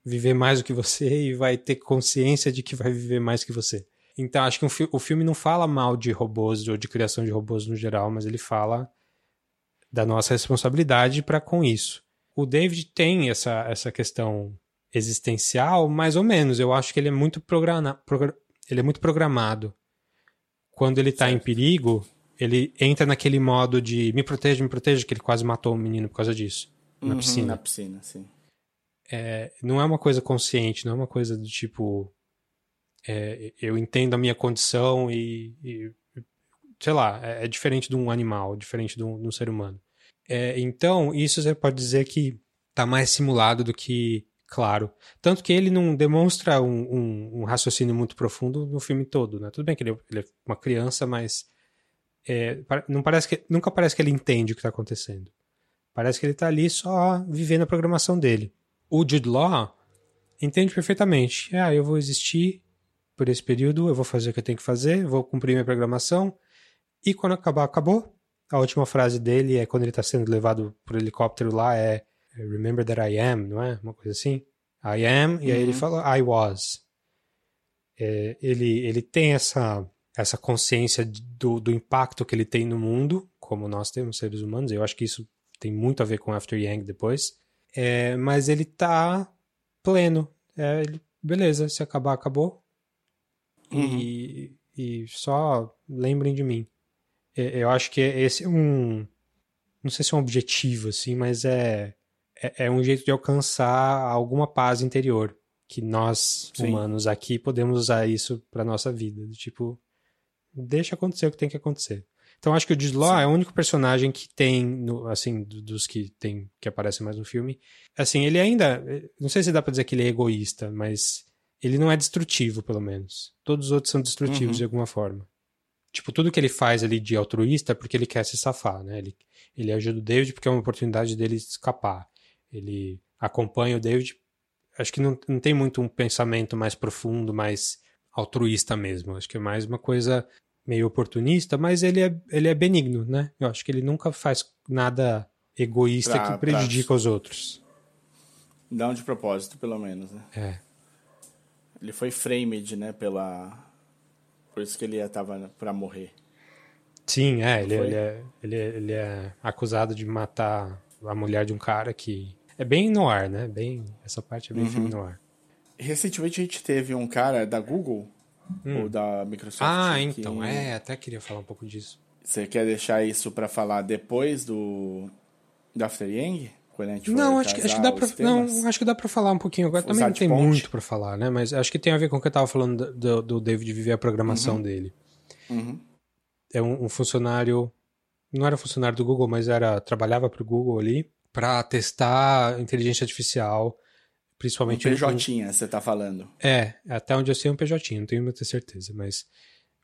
viver mais do que você e vai ter consciência de que vai viver mais que você. Então, acho que um fi o filme não fala mal de robôs ou de criação de robôs no geral, mas ele fala da nossa responsabilidade para com isso. O David tem essa, essa questão existencial, mais ou menos. Eu acho que ele é muito programa, ele é muito programado. Quando ele tá certo. em perigo, ele entra naquele modo de me proteja, me proteja, que ele quase matou o menino por causa disso. Na uhum, piscina. Na piscina, sim. É, não é uma coisa consciente, não é uma coisa do tipo. É, eu entendo a minha condição e. e sei lá, é, é, diferente de um animal, diferente de um, de um ser humano. É, então, isso você pode dizer que tá mais simulado do que claro. Tanto que ele não demonstra um, um, um, raciocínio muito profundo no filme todo, né? Tudo bem que ele, é, ele é uma criança, mas é, não parece que, nunca parece que ele entende o que está acontecendo. Parece que ele está ali só vivendo a programação dele. O Jude Law entende perfeitamente. Ah, eu vou existir por esse período, eu vou fazer o que eu tenho que fazer, vou cumprir minha programação, e quando acabar, acabou. A última frase dele é quando ele está sendo levado por helicóptero lá, é Remember that I am, não é? Uma coisa assim. I am, e aí ele uhum. fala I was. É, ele, ele tem essa, essa consciência do, do impacto que ele tem no mundo, como nós temos seres humanos. Eu acho que isso tem muito a ver com After Yang depois. É, mas ele tá pleno. É, ele, beleza, se acabar, acabou. Uhum. E, e só lembrem de mim. É, eu acho que esse é um. Não sei se é um objetivo, assim, mas é é, é um jeito de alcançar alguma paz interior. Que nós, Sim. humanos aqui, podemos usar isso para nossa vida. Tipo, deixa acontecer o que tem que acontecer. Então acho que o Dislaw é o único personagem que tem, no, assim, dos que tem que aparecem mais no filme. Assim, ele ainda, não sei se dá para dizer que ele é egoísta, mas ele não é destrutivo, pelo menos. Todos os outros são destrutivos uhum. de alguma forma. Tipo, tudo que ele faz ali de altruísta é porque ele quer se safar, né? Ele, ele ajuda o David porque é uma oportunidade dele escapar. Ele acompanha o David. Acho que não, não tem muito um pensamento mais profundo, mais altruísta mesmo. Acho que é mais uma coisa meio oportunista, mas ele é, ele é benigno, né? Eu acho que ele nunca faz nada egoísta pra, que prejudica pra... os outros. Não de propósito, pelo menos, né? É. Ele foi framed, né, pela... Por isso que ele estava para morrer. Sim, é ele, ele é, ele, é, ele é acusado de matar a mulher de um cara que... É bem no ar, né? Bem, essa parte é bem uhum. filme no ar. Recentemente a gente teve um cara da Google hum. ou da Microsoft. Ah, então, que... é, até queria falar um pouco disso. Você quer deixar isso para falar depois do, do After Yang? Quando a gente não, acho que, acho que dá pra, não, acho que dá para falar um pouquinho agora. Também não tem ponte. muito para falar, né? Mas acho que tem a ver com o que eu tava falando do, do David viver a programação uhum. dele. Uhum. É um, um, funcionário, não era funcionário do Google, mas era trabalhava para o Google ali para testar inteligência artificial Principalmente. Um PJ, você está falando. É, até onde eu sei é um PJ, não tenho muita certeza, mas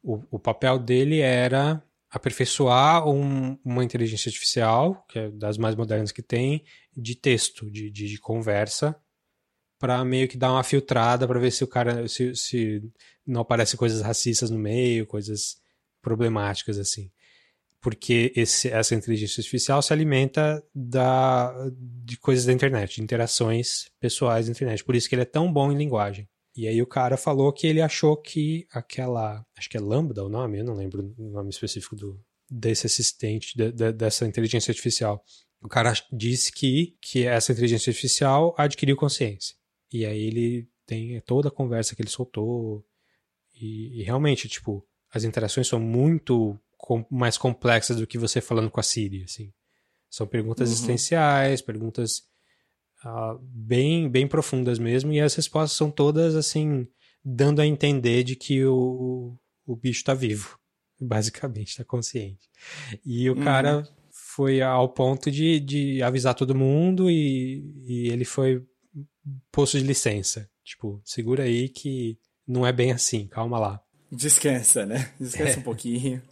o, o papel dele era aperfeiçoar um, uma inteligência artificial, que é das mais modernas que tem, de texto, de, de, de conversa, para meio que dar uma filtrada para ver se o cara se, se não aparece coisas racistas no meio, coisas problemáticas assim porque esse, essa inteligência artificial se alimenta da, de coisas da internet, de interações pessoais da internet. Por isso que ele é tão bom em linguagem. E aí o cara falou que ele achou que aquela, acho que é Lambda o nome, eu não lembro o nome específico do, desse assistente, de, de, dessa inteligência artificial. O cara disse que, que essa inteligência artificial adquiriu consciência. E aí ele tem toda a conversa que ele soltou. E, e realmente, tipo, as interações são muito com, mais complexas do que você falando com a Siri, assim. São perguntas uhum. existenciais, perguntas uh, bem, bem profundas mesmo, e as respostas são todas, assim, dando a entender de que o, o bicho está vivo, [laughs] basicamente, está consciente. E o uhum. cara foi ao ponto de, de avisar todo mundo e, e ele foi posto de licença. Tipo, segura aí que não é bem assim, calma lá. Descansa, né? Descansa é. um pouquinho.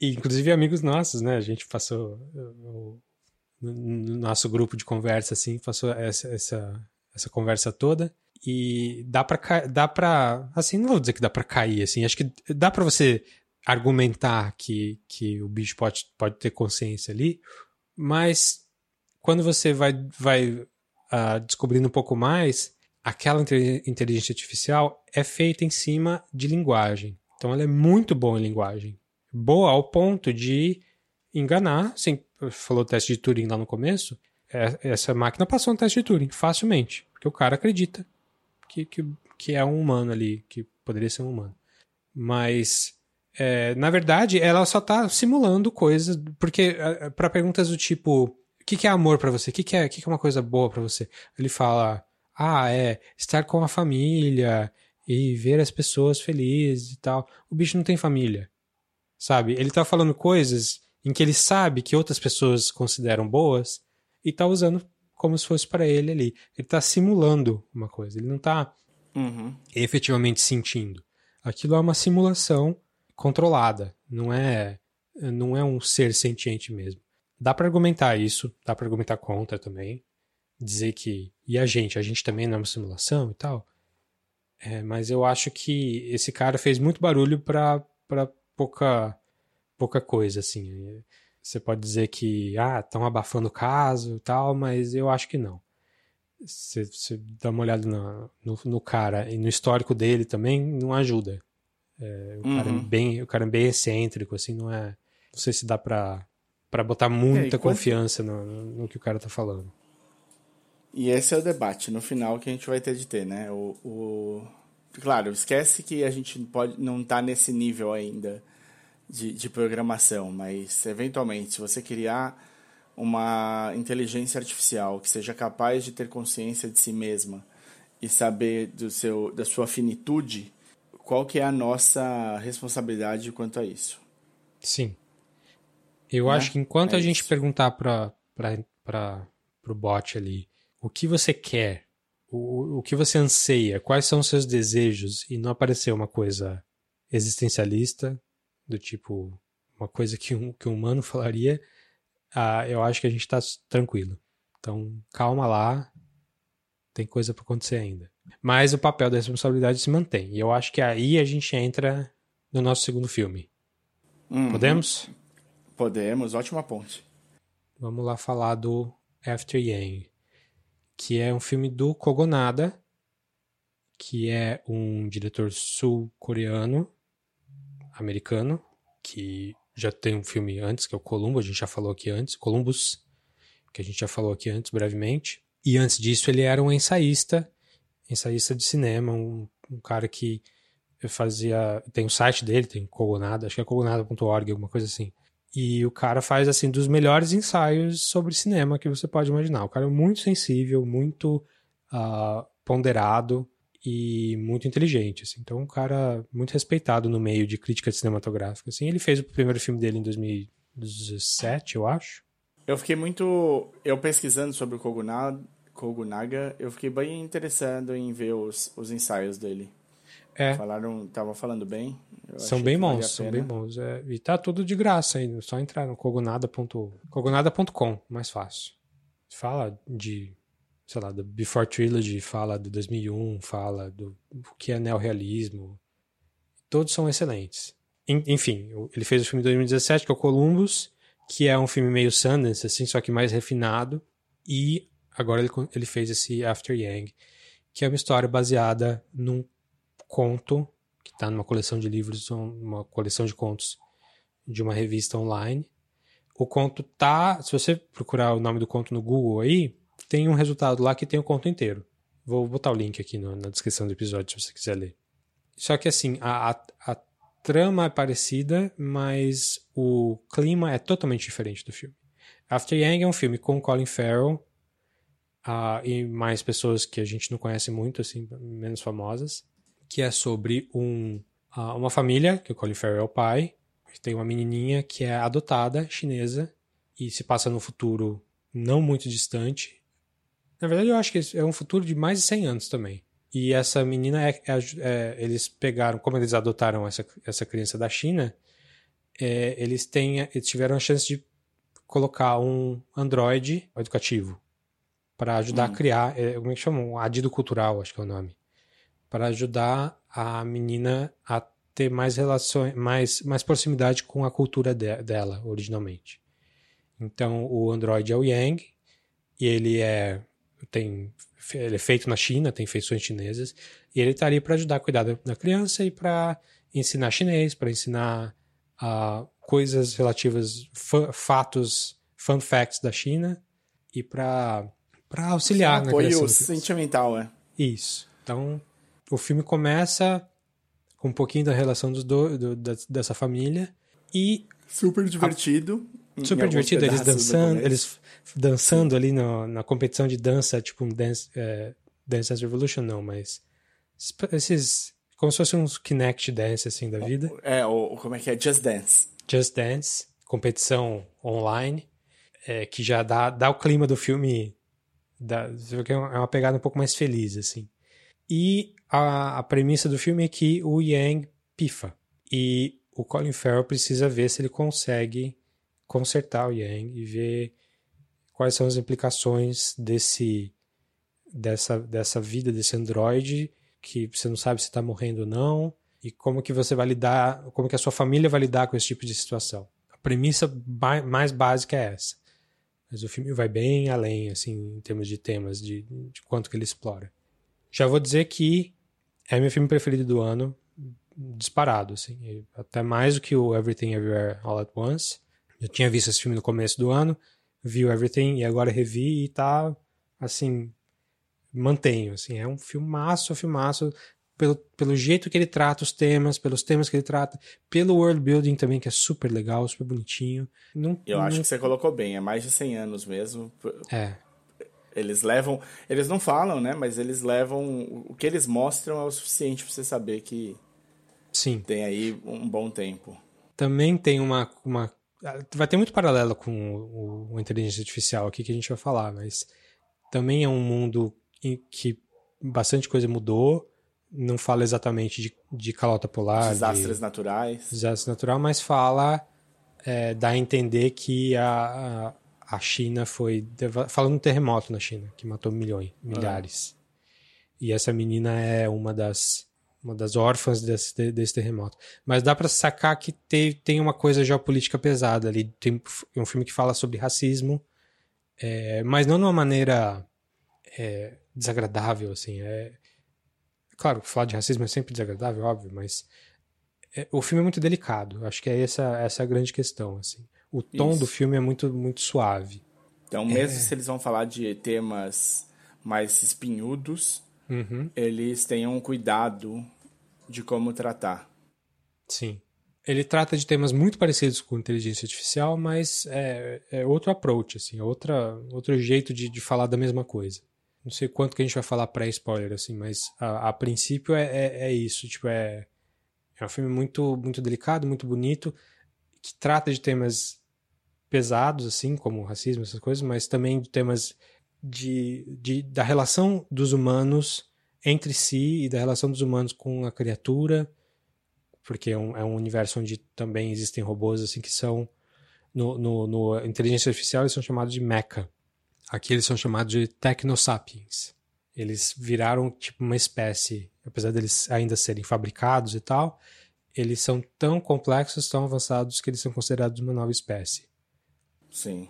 Inclusive amigos nossos, né? A gente passou no nosso grupo de conversa assim, passou essa, essa, essa conversa toda e dá para dá para assim, não vou dizer que dá para cair assim, acho que dá para você argumentar que, que o bicho pode, pode ter consciência ali, mas quando você vai vai uh, descobrindo um pouco mais, aquela inteligência artificial é feita em cima de linguagem. Então ela é muito boa em linguagem boa ao ponto de enganar. Assim, falou teste de Turing lá no começo. É, essa máquina passou no teste de Turing facilmente, porque o cara acredita que, que, que é um humano ali, que poderia ser um humano. Mas, é, na verdade, ela só está simulando coisas, porque é, para perguntas do tipo: o que, que é amor para você? O que, que, é, que, que é uma coisa boa para você? Ele fala: ah, é estar com a família e ver as pessoas felizes e tal. O bicho não tem família. Sabe? Ele tá falando coisas em que ele sabe que outras pessoas consideram boas e tá usando como se fosse para ele ali. Ele tá simulando uma coisa, ele não tá uhum. efetivamente sentindo. Aquilo é uma simulação controlada, não é não é um ser sentiente mesmo. Dá para argumentar isso, dá para argumentar contra também, dizer que e a gente, a gente também não é uma simulação e tal. É, mas eu acho que esse cara fez muito barulho para pouca pouca coisa assim. Você pode dizer que ah, estão abafando o caso e tal, mas eu acho que não. Você, você dá uma olhada no, no, no, cara e no histórico dele também não ajuda. É, o, uhum. cara é bem, o cara é bem excêntrico, assim, não é. Não sei se dá pra, pra botar muita é, confiança no, no, que o cara tá falando. E esse é o debate no final que a gente vai ter de ter, né? O, o, Claro, esquece que a gente pode não está nesse nível ainda de, de programação, mas eventualmente, se você criar uma inteligência artificial que seja capaz de ter consciência de si mesma e saber do seu, da sua finitude, qual que é a nossa responsabilidade quanto a isso? Sim. Eu né? acho que enquanto É a gente isso. perguntar para o bot ali o que você quer, o, o que você anseia, quais são os seus desejos, e não aparecer uma coisa existencialista, do tipo, uma coisa que um, que um humano [laughs] falaria, ah, eu acho que a gente está tranquilo. Então, calma lá, tem coisa para acontecer ainda. Mas o papel da responsabilidade se mantém. E eu acho que aí a gente entra no nosso segundo filme. Uhum. Podemos? Podemos, ótima ponte. Vamos lá falar do After Yang, que é um filme do Kogonada, que é um diretor sul-coreano, americano, que já tem um filme antes, que é o Columbo, a gente já falou aqui antes, Columbus, que a gente já falou aqui antes brevemente. E antes disso ele era um ensaísta, ensaísta de cinema, um, um cara que fazia, tem o site dele, tem Kogonada, acho que é kogonada.org, alguma coisa assim. E o cara faz assim dos melhores ensaios sobre cinema que você pode imaginar. O cara é muito sensível, muito uh, ponderado e muito inteligente. Assim. Então, um cara muito respeitado no meio de crítica cinematográfica. Assim. Ele fez o primeiro filme dele em 2017, eu acho. Eu fiquei muito. Eu pesquisando sobre o Kogunaga, Kogunaga eu fiquei bem interessado em ver os, os ensaios dele. É. Falaram, tava falando bem. São bem bons, são bem bons. É, e tá tudo de graça aí, só entrar no kogonada.com, kogonada mais fácil. Fala de, sei lá, do Before Trilogy, fala do 2001, fala do o que é neorrealismo. Todos são excelentes. Enfim, ele fez o filme de 2017, que é o Columbus, que é um filme meio Sundance, assim, só que mais refinado. E agora ele, ele fez esse After Yang, que é uma história baseada num conto que está numa coleção de livros, uma coleção de contos de uma revista online. O conto tá, se você procurar o nome do conto no Google aí, tem um resultado lá que tem o conto inteiro. Vou botar o link aqui no, na descrição do episódio se você quiser ler. Só que assim, a, a, a trama é parecida, mas o clima é totalmente diferente do filme. After Yang é um filme com Colin Farrell uh, e mais pessoas que a gente não conhece muito, assim, menos famosas que é sobre um, uma família, que o Colin Farrell é o pai, tem uma menininha que é adotada, chinesa, e se passa no futuro não muito distante. Na verdade, eu acho que é um futuro de mais de 100 anos também. E essa menina, é, é, é, eles pegaram, como eles adotaram essa, essa criança da China, é, eles, têm, eles tiveram a chance de colocar um androide educativo para ajudar hum. a criar, como é que chamam? Um adido cultural, acho que é o nome para ajudar a menina a ter mais relações, mais, mais proximidade com a cultura de, dela originalmente. Então o Android é o Yang e ele é tem ele é feito na China, tem feições chinesas e ele está ali para ajudar a cuidar da, criança e para ensinar chinês, para ensinar uh, coisas relativas fatos, fun facts da China e para para auxiliar um na apoio sentimental, é. Isso. Então o filme começa com um pouquinho da relação dos do, do, da, dessa família e super divertido a, super divertido eles dançando eles dançando ali no, na competição de dança tipo um dance é, dance Revolution não mas esses como se fosse uns Kinect dance assim da vida. É ou como é que é? Just Dance. Just Dance competição online é, que já dá dá o clima do filme dá, é uma pegada um pouco mais feliz assim e a, a premissa do filme é que o Yang pifa. E o Colin Farrell precisa ver se ele consegue consertar o Yang e ver quais são as implicações desse dessa, dessa vida desse androide que você não sabe se está morrendo ou não e como que você vai lidar, como que a sua família vai lidar com esse tipo de situação. A premissa mais básica é essa. Mas o filme vai bem além, assim, em termos de temas, de, de quanto que ele explora. Já vou dizer que é meu filme preferido do ano, disparado, assim. Até mais do que o Everything Everywhere All at Once. Eu tinha visto esse filme no começo do ano, vi o Everything e agora revi e tá, assim, mantenho, assim. É um filmaço, filmaço, pelo, pelo jeito que ele trata os temas, pelos temas que ele trata, pelo world building também, que é super legal, super bonitinho. Não, Eu não... acho que você colocou bem, é mais de 100 anos mesmo. É. Eles levam. Eles não falam, né? Mas eles levam. O que eles mostram é o suficiente pra você saber que. Sim. Tem aí um bom tempo. Também tem uma, uma vai ter muito paralelo com o, o, inteligência artificial aqui que a gente vai falar, mas também é um mundo em que bastante coisa mudou. Não fala exatamente de, de calota polar, desastres de, naturais, desastres natural, mas fala é, dá a entender que a, a, a China foi falando um terremoto na China que matou milhões, milhares. Ah. E essa menina é uma das uma das órfãs desse, desse terremoto. Mas dá para sacar que tem, tem uma coisa geopolítica pesada ali. Tem um filme que fala sobre racismo, é, mas não de uma maneira é, desagradável, assim. É, claro, falar de racismo é sempre desagradável, óbvio, mas é, o filme é muito delicado. Acho que é essa, essa a grande questão, assim. O tom Isso. do filme é muito, muito suave. Então, mesmo é. se eles vão falar de temas mais espinhudos, uhum. eles tenham um cuidado de como tratar. Sim. Ele trata de temas muito parecidos com inteligência artificial, mas é, é outro approach, assim, é outra, outro jeito de, de falar da mesma coisa. Não sei quanto que a gente vai falar pré-spoiler, assim, mas a, a princípio é, é, é, isso, tipo, é, é um filme muito, muito delicado, muito bonito, que trata de temas pesados, assim, como racismo, essas coisas, mas também de temas de, de, da relação dos humanos entre si e da relação dos humanos com a criatura, porque é um, é um universo onde também existem robôs assim que são no, no, no inteligência artificial eles são chamados de mecha. Aqui eles são chamados de technosapiens. Eles viraram tipo uma espécie, apesar deles ainda serem fabricados e tal, eles são tão complexos, tão avançados que eles são considerados uma nova espécie. Sim.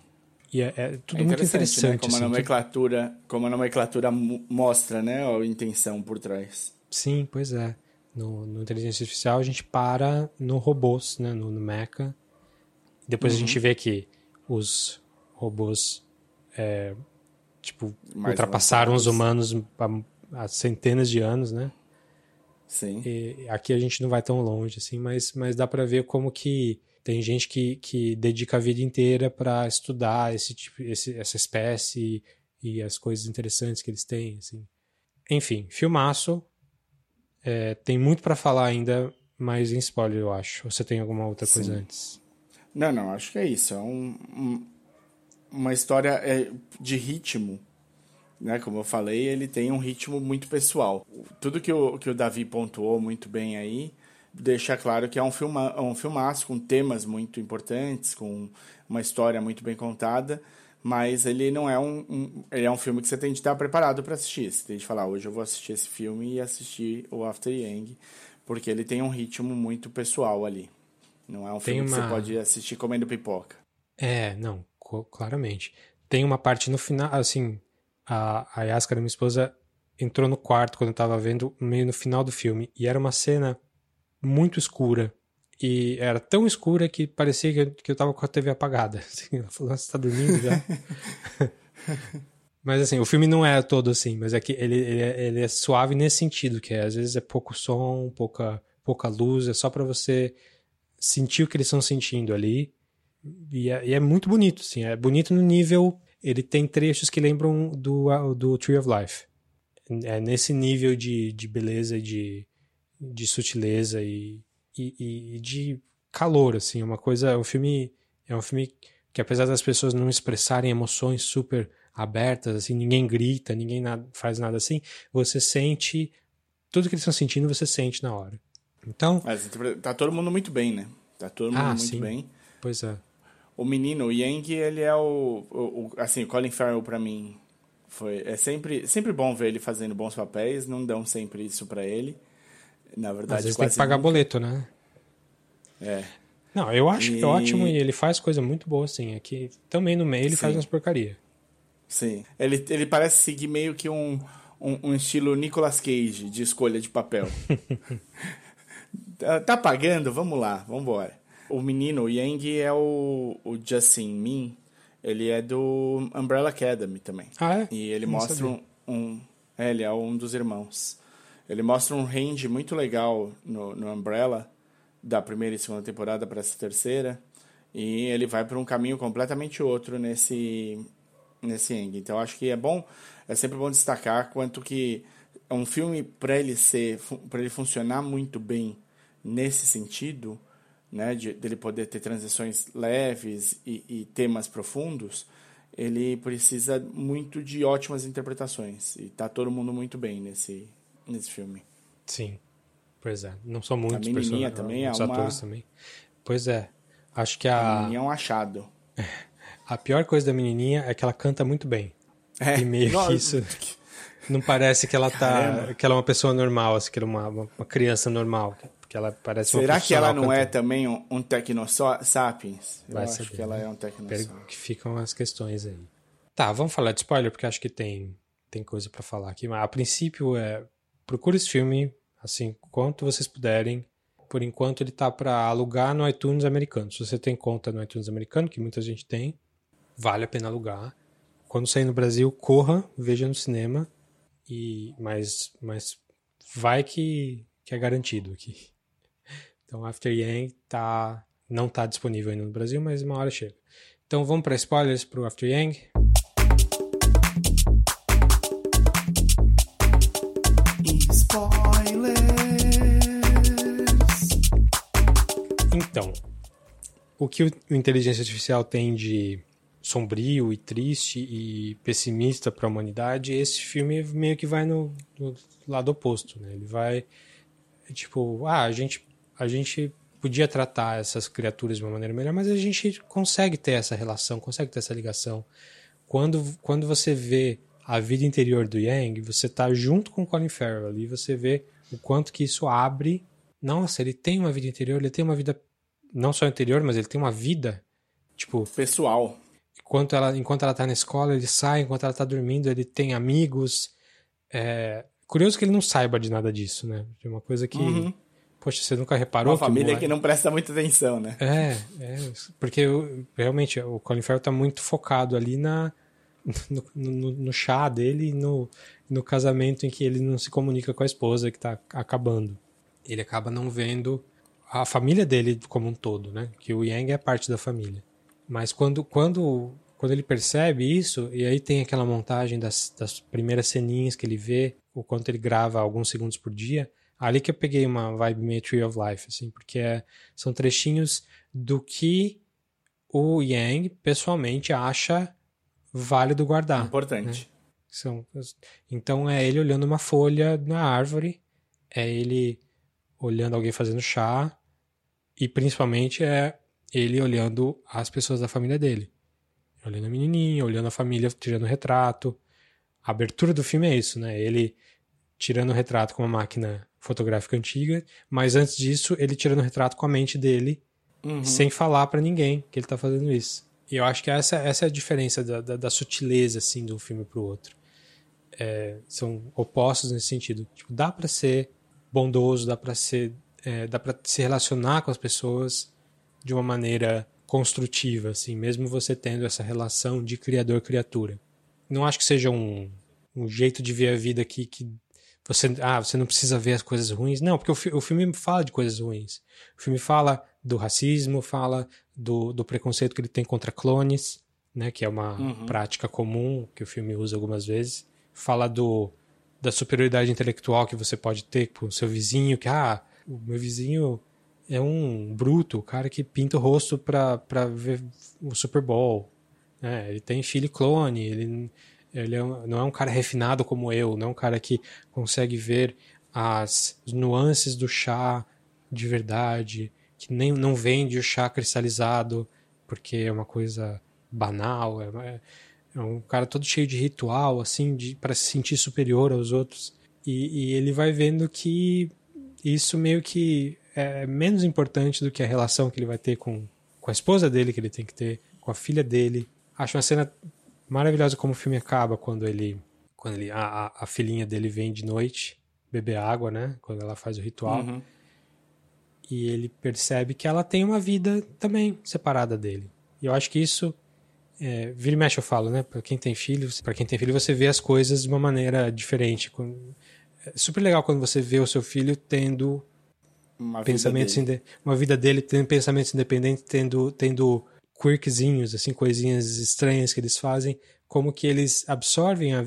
E é, é tudo é muito interessante. Né? Como, assim, a nomenclatura, como a nomenclatura mostra, né? A intenção por trás. Sim, pois é. No, no inteligência artificial a gente para no robôs, né? No, no mecha. Depois uhum. a gente vê que os robôs é, tipo, Mais ultrapassaram os humanos há, há, centenas de anos, né? Sim. E aqui a gente não vai tão longe, assim, mas, mas dá para ver como que tem gente que, que dedica a vida inteira para estudar esse tipo, esse, essa espécie e as coisas interessantes que eles têm, assim. Enfim, filmaço. É, tem muito para falar ainda, mas em spoiler, eu acho. Ou você tem alguma outra Sim. coisa antes? Não, não, acho que é isso. É um, um, uma história é, de ritmo. Né? Como eu falei, ele tem um ritmo muito pessoal. Tudo que o, que o Davi pontuou muito bem aí deixa claro que é um, filma, um filmaço com temas muito importantes, com uma história muito bem contada, mas ele não é um, um ele é um filme que você tem de estar preparado para assistir. Você tem de falar, hoje eu vou assistir esse filme e assistir o After Yang, porque ele tem um ritmo muito pessoal ali. Não é um tem filme uma... que você pode assistir comendo pipoca. É, não, claramente. Tem uma parte no final, assim, a, a Yaskara, minha esposa, entrou no quarto quando eu tava vendo, meio no final do filme, e era uma cena muito escura. E era tão escura que parecia que eu, que eu tava com a TV apagada. [laughs] Assim, ela falou, você tá dormindo já? [laughs] mas assim, o filme não é todo assim, mas é que ele, ele, é, ele é suave nesse sentido, que é, às vezes é pouco som, pouca, pouca luz, é só para você sentir o que eles estão sentindo ali. E é, e é, muito bonito, assim, é bonito no nível. Ele tem trechos que lembram do, do Tree of Life. É nesse nível de, de beleza de, de sutileza e, e, e, de calor, assim, uma coisa, é um filme, é um filme que apesar das pessoas não expressarem emoções super abertas, assim, ninguém grita, ninguém nada, faz nada assim, você sente tudo que eles estão sentindo, você sente na hora. Então, Mas tá todo mundo muito bem, né? Tá todo mundo ah, muito sim. bem. Pois é. O menino, o Yang, ele é o, o, o assim, Colin Farrell para mim foi é sempre sempre bom ver ele fazendo bons papéis, não dão sempre isso para ele. Na verdade, Às vezes tem que pagar nunca. boleto, né? É. Não, eu acho e... que é ótimo e ele faz coisa muito boa, assim. Aqui é também no meio ele Sim. faz umas porcaria. Sim. Ele, ele parece seguir meio que um, um, um estilo Nicolas Cage de escolha de papel. tá, [laughs] tá pagando? Vamos lá, vamos embora. O menino, o Yang, é o, o Justin Min. Ele é do Umbrella Academy também. Ah, é? E ele Não mostra um, um. É, ele é um dos irmãos. Ele mostra um range muito legal no, no Umbrella, da primeira e segunda temporada para essa terceira, e ele vai para um caminho completamente outro nesse nesse Eng. Então acho que é bom, é sempre bom destacar quanto que um filme para ele ser, para ele funcionar muito bem nesse sentido, né, de, dele poder ter transições leves e, e temas profundos, ele precisa muito de ótimas interpretações. E tá todo mundo muito bem nesse, nesse filme. Sim. Pois é. Não são muitos a menininha também é uma... atores também. Pois é. Acho que a... A menininha é um achado. [laughs] A pior coisa da menininha é que ela canta muito bem. É. E meio que isso... Não parece que ela tá... Que ela é uma pessoa normal, assim, que ela é uma, uma criança normal. Porque ela parece Será que ela não cantando. é também um, um tecnosapiens? Eu Vai acho saber, que ela né? é um tecnosapiens. Que ficam as questões aí. Tá, vamos falar de spoiler, porque acho que tem, tem coisa para falar aqui. Mas a princípio é... Procure esse filme, assim, quanto vocês puderem. Por enquanto ele tá para alugar no iTunes americano. Se você tem conta no iTunes americano, que muita gente tem, vale a pena alugar. Quando sair no Brasil, corra, veja no cinema. E mas mas vai que, que é garantido aqui. [laughs] Então, After Yang tá, não está disponível ainda no Brasil, mas uma hora chega. Então, vamos para spoilers para o After Yang. Então, o que o Inteligência Artificial tem de sombrio e triste e pessimista para a humanidade, esse filme meio que vai no, no lado oposto, né? Ele vai tipo, ah, a gente a gente podia tratar essas criaturas de uma maneira melhor, mas a gente consegue ter essa relação, consegue ter essa ligação. Quando, quando você vê a vida interior do Yang, você está junto com Colin Farrell ali, você vê o quanto que isso abre. Nossa, ele tem uma vida interior, ele tem uma vida não só interior, mas ele tem uma vida tipo pessoal. Enquanto ela, enquanto ela tá na escola, ele sai, enquanto ela tá dormindo, ele tem amigos. É... Curioso que ele não saiba de nada disso, né? De uma coisa que uhum Poxa, você nunca reparou? Uma família que, que não presta muita atenção, né? É, é porque eu, realmente o Colin Farrell tá muito focado ali na, no, no, no, chá dele e no, no casamento em que ele não se comunica com a esposa que tá acabando. Ele acaba não vendo a família dele como um todo, né? Que o Yang é parte da família. Mas quando, quando, quando ele percebe isso, e aí tem aquela montagem das, das primeiras ceninhas que ele vê, o quanto ele grava alguns segundos por dia, Ali que eu peguei uma vibe meio Tree of Life, assim, porque é, são trechinhos do que o Yang pessoalmente acha válido guardar. Importante. Né? São, então é ele olhando uma folha na árvore, é ele olhando alguém fazendo chá, e principalmente é ele olhando as pessoas da família dele. Olhando a menininha, olhando a família, tirando retrato. A abertura do filme é isso, né? Ele tirando o retrato com uma máquina fotográfica antiga, mas antes disso ele tirando o retrato com a mente dele, uhum. sem falar para ninguém que ele tá fazendo isso. E eu acho que essa, essa é a diferença da, da, da sutileza assim de um filme pro outro. É, são opostos nesse sentido. Tipo, dá para ser bondoso, dá para ser, é, dá para se relacionar com as pessoas de uma maneira construtiva, assim, mesmo você tendo essa relação de criador-criatura. Não acho que seja um, um jeito de ver a vida que, que você, ah, você não precisa ver as coisas ruins. Não, porque o, o filme fala de coisas ruins. O filme fala do racismo, fala do, do preconceito que ele tem contra clones, né, que é uma uhum. prática comum que o filme usa algumas vezes. Fala do, da superioridade intelectual que você pode ter com o seu vizinho, que, ah, o meu vizinho é um bruto, o cara que pinta o rosto para ver o Super Bowl. É, ele tem filho clone, ele ele é, não é um cara refinado como eu, não é um cara que consegue ver as nuances do chá de verdade, que nem não vende o chá cristalizado porque é uma coisa banal, é, é um cara todo cheio de ritual, assim, para se sentir superior aos outros. E, e, ele vai vendo que isso meio que é menos importante do que a relação que ele vai ter com, com a esposa dele, que ele tem que ter, com a filha dele. Acho uma cena maravilhosa como o filme acaba quando ele quando ele a, a filhinha dele vem de noite beber água, né? Quando ela faz o ritual. Uhum. E ele percebe que ela tem uma vida também separada dele. E eu acho que isso é, vira e mexe eu falo, né? Para quem tem filhos, para quem tem filho, você vê as coisas de uma maneira diferente. É super legal quando você vê o seu filho tendo uma pensamentos vida uma vida dele tendo pensamentos independentes, tendo tendo quirkzinhos, assim, coisinhas estranhas que eles fazem, como que eles absorvem a,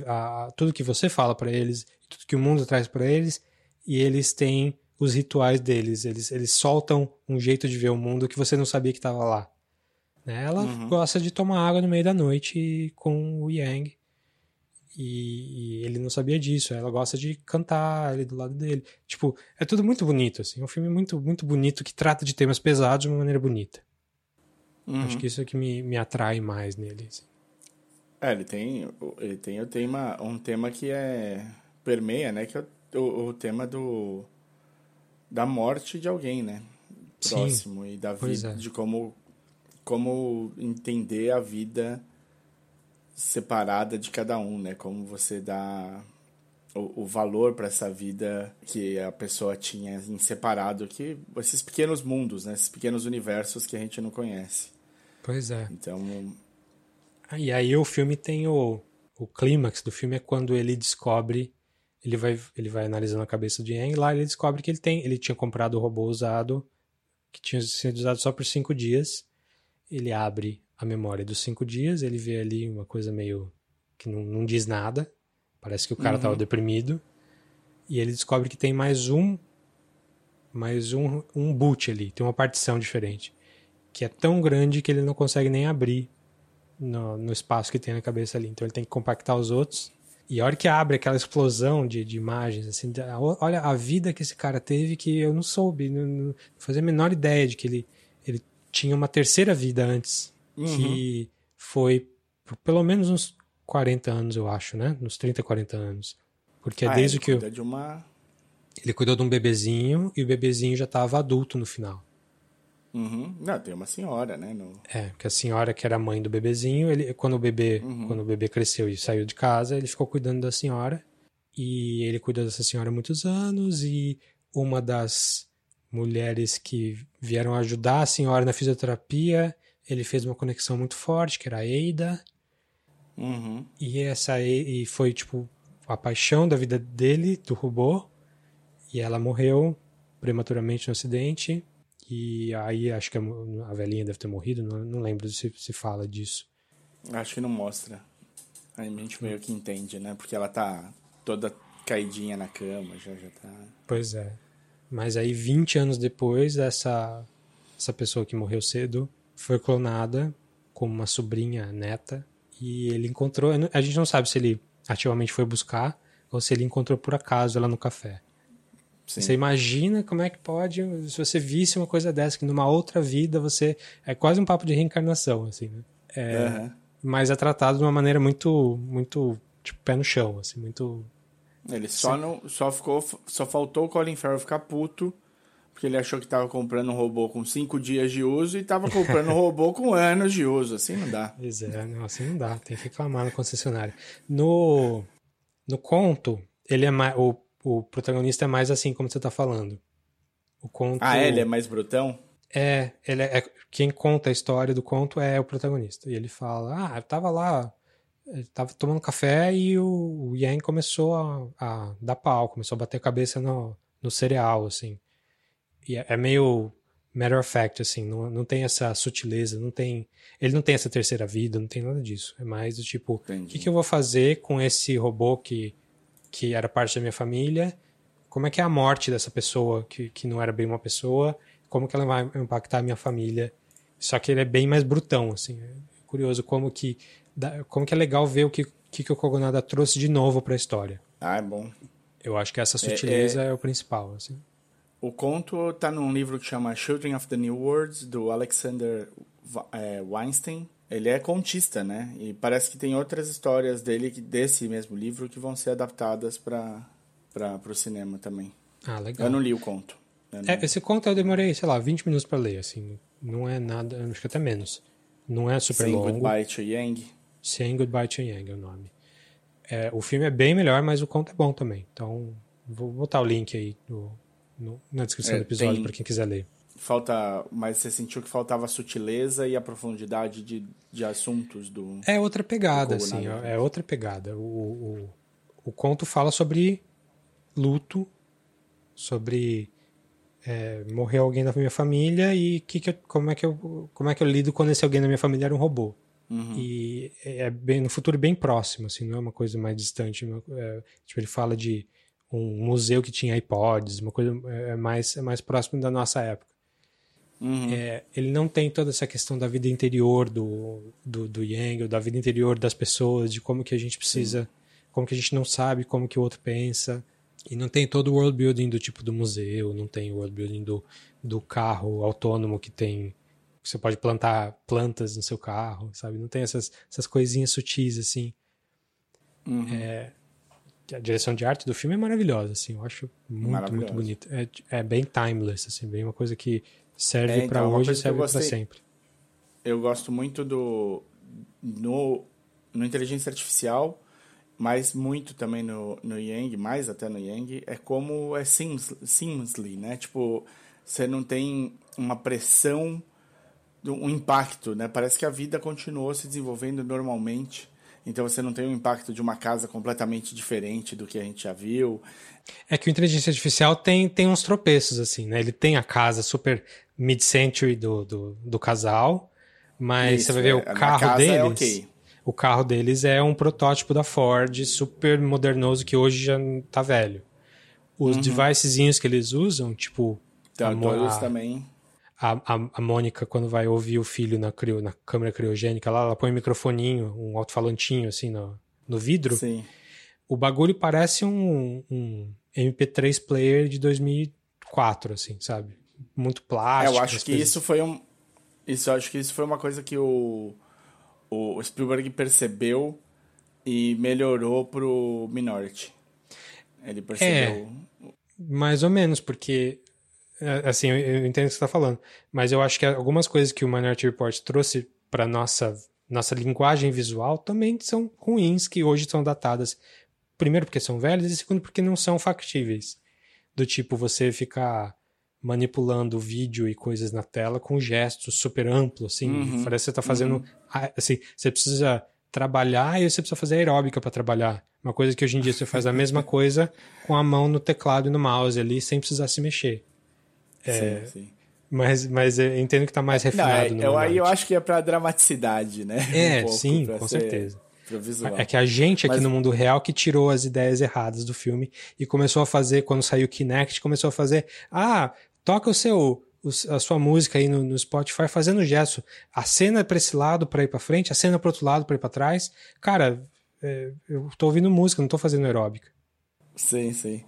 a tudo que você fala para eles, tudo que o mundo traz para eles, e eles têm os rituais deles. Eles, eles soltam um jeito de ver o mundo que você não sabia que estava lá. Né? Ela Uhum. gosta de tomar água no meio da noite com o Yang. E, e ele não sabia disso. Ela gosta de cantar ali do lado dele. Tipo, é tudo muito bonito, assim. É um filme muito, muito bonito que trata de temas pesados de uma maneira bonita. Uhum. Acho que isso é que me, me atrai mais nele. assim. É, ele tem, ele tem o tema, um tema que é permeia, né? Que é o, o, o tema do da morte de alguém, né? Sim, Próximo e da vida, é. de como como entender a vida separada de cada um, né? Como você dá o, o valor para essa vida que a pessoa tinha em separado, que esses pequenos mundos, né? Esses pequenos universos que a gente não conhece. Pois é. Então, Ah, E aí o filme tem o, o clímax do filme é quando ele descobre, ele vai, ele vai analisando a cabeça de Yang, lá ele descobre que ele tem, ele tinha comprado o robô usado, que tinha sido usado só por cinco dias. Ele abre a memória dos cinco dias, ele vê ali uma coisa meio que não, não diz nada, parece que o cara Uhum. estava deprimido, e ele descobre que tem mais um, mais um, um boot ali, tem uma partição diferente, que é tão grande que ele não consegue nem abrir no, no espaço que tem na cabeça ali. Então ele tem que compactar os outros. E a hora que abre aquela explosão de, de imagens, assim, olha a vida que esse cara teve que eu não soube, não, não fazia a menor ideia de que ele, ele tinha uma terceira vida antes, que foi por pelo menos uns 40 anos, eu acho, né? Uns 30, 40 anos. Porque é ah, desde ele que eu- cuida de uma ele cuidou de um bebezinho e o bebezinho já estava adulto no final. Uhum. Não, tem uma senhora, né? No... É, que a senhora que era mãe do bebezinho, ele, quando o bebê, quando o bebê cresceu e saiu de casa, ele ficou cuidando da senhora. E ele cuidou dessa senhora há muitos anos e uma das mulheres que vieram ajudar a senhora na fisioterapia, ele fez uma conexão muito forte, que era a Eida, Uhum. e essa E- foi tipo a paixão da vida dele, do robô, e ela morreu prematuramente no acidente. E aí acho que a, a velhinha deve ter morrido, não, não lembro se se fala disso. Acho que não mostra. A gente meio que entende, né? Porque ela tá toda caidinha na cama, já, já tá. Pois é. Mas aí 20 anos depois, essa essa pessoa que morreu cedo foi clonada como uma sobrinha neta e ele encontrou, a gente não sabe se ele ativamente foi buscar ou se ele encontrou por acaso ela no café. Sim. Você imagina como é que pode, se você visse uma coisa dessa, que numa outra vida você. É quase um papo de reencarnação, assim, né? É, Aham. Mas é tratado de uma maneira muito, muito, tipo, pé no chão, assim, muito. Ele só não. Só ficou. Só faltou o Colin Farrell ficar puto. Porque ele achou que tava comprando um robô com cinco dias de uso e tava comprando um robô com [laughs] anos de uso. Assim não dá. Pois é, não, assim não dá, tem que reclamar no concessionário. No, no conto, ele é mais. O, o protagonista é mais assim como você tá falando. O conto. Ah, é? ele é mais brutão? É, ele é, é- quem conta a história do conto é o protagonista. E ele fala: Ah, eu tava lá, eu tava tomando café e o, o Yang começou a, a dar pau, começou a bater a cabeça no, no cereal, assim. É, é meio matter of fact, assim, não, não tem essa sutileza, não tem. Ele não tem essa terceira vida, não tem nada disso. É mais do tipo: o que, que eu vou fazer com esse robô que, que era parte da minha família? Como é que é a morte dessa pessoa que, que não era bem uma pessoa? Como que ela vai impactar a minha família? Só que ele é bem mais brutão, assim. É curioso como que, como que é legal ver o que, que, que o Kogonada trouxe de novo para a história. Ah, é bom. Eu acho que essa sutileza é, o principal, assim. O conto tá num livro que chama Children of the New Worlds, do Alexander é, Weinstein. Ele é contista, né? E parece que tem outras histórias dele, desse mesmo livro, que vão ser adaptadas para o cinema também. Ah, legal. Eu não li o conto. Eu não- É, esse conto eu demorei, sei lá, 20 minutos para ler, assim. Não é nada, acho que até menos. Não é super Saying longo. Goodbye to Yang. Saying Goodbye to Yang é o nome. É, o filme é bem melhor, mas o conto é bom também. Então, vou botar o link aí no- no- na descrição É, do episódio tem- para quem quiser ler. Falta, mas você sentiu que faltava a sutileza e a profundidade de, de assuntos do. É outra pegada, assim, é outra pegada. O, o, o conto fala sobre luto, sobre é, morrer alguém da minha família e que que eu- como, é que eu, como é que eu lido quando esse alguém da minha família era um robô. Uhum. E é bem, no futuro bem próximo, assim, não é uma coisa mais distante. é, tipo, ele fala de um museu que tinha iPods, uma coisa é mais, é mais próximo da nossa época. Uhum. É, ele não tem toda essa questão da vida interior do, do, do Yang, ou da vida interior das pessoas, de como que a gente precisa, Sim. como que a gente não sabe como que o outro pensa. E não tem todo o world building do tipo do museu, não tem o world building do, do carro autônomo que tem. Que você pode plantar plantas no seu carro, sabe? Não tem essas, essas coisinhas sutis, assim. Uhum. É, a direção de arte do filme é maravilhosa, assim. Eu acho muito, muito bonito. É, é bem timeless, assim, bem uma coisa que serve é, então, para hoje e serve para sempre. Eu gosto muito do. No, no inteligência artificial mas muito também no, no Yang, mais até no Yang, é como é seamlessly, né? Tipo, você não tem uma pressão, um impacto, né? Parece que a vida continuou se desenvolvendo normalmente. Então você não tem um impacto de uma casa completamente diferente do que a gente já viu. É que o inteligência artificial tem, tem uns tropeços, assim, né? Ele tem a casa super mid-century do, do, do, casal, mas Isso, você vai ver é, o carro é deles. É okay o carro deles é um protótipo da Ford, super modernoso, que hoje já tá velho. Os uhum. devicezinhos que eles usam, tipo. Tá, a, também. A, a, a Mônica, quando vai ouvir o filho na, crio, na câmera criogênica, lá, ela põe um microfoninho, um alto-falantinho, assim, no, no vidro. Sim. O bagulho parece um, um MP3 player de 2004, assim, sabe? Muito plástico. É, eu acho que coisas... isso foi um. Isso, eu acho que isso foi uma coisa que o o Spielberg percebeu e melhorou pro Minority. Ele percebeu. É, mais ou menos, porque assim, eu, eu entendo o que você está falando, mas eu acho que algumas coisas que o Minority Report trouxe para nossa nossa linguagem visual também são ruins, que hoje são datadas. Primeiro porque são velhas e segundo porque não são factíveis. Do tipo você ficar manipulando vídeo e coisas na tela com gestos super amplos, assim. Uhum. Parece que você tá fazendo. Uhum. Assim, você precisa trabalhar e você precisa fazer aeróbica para trabalhar. Uma coisa que hoje em dia você faz a mesma [laughs] coisa com a mão no teclado e no mouse ali, sem precisar se mexer. É, sim, sim. Mas, mas eu entendo que tá mais refinado. Não, é, eu, aí eu acho que é pra dramaticidade, né? É, [laughs] um sim, com certeza. É que a gente aqui Mas... no mundo real que tirou as ideias erradas do filme e começou a fazer, quando saiu o Kinect, começou a fazer, ah, toca o seu a sua música aí no, no Spotify fazendo gesto. A cena é para esse lado para ir para frente, a cena é para outro lado para ir para trás. Cara, é, eu tô ouvindo música, não tô fazendo aeróbica. Sim, sim.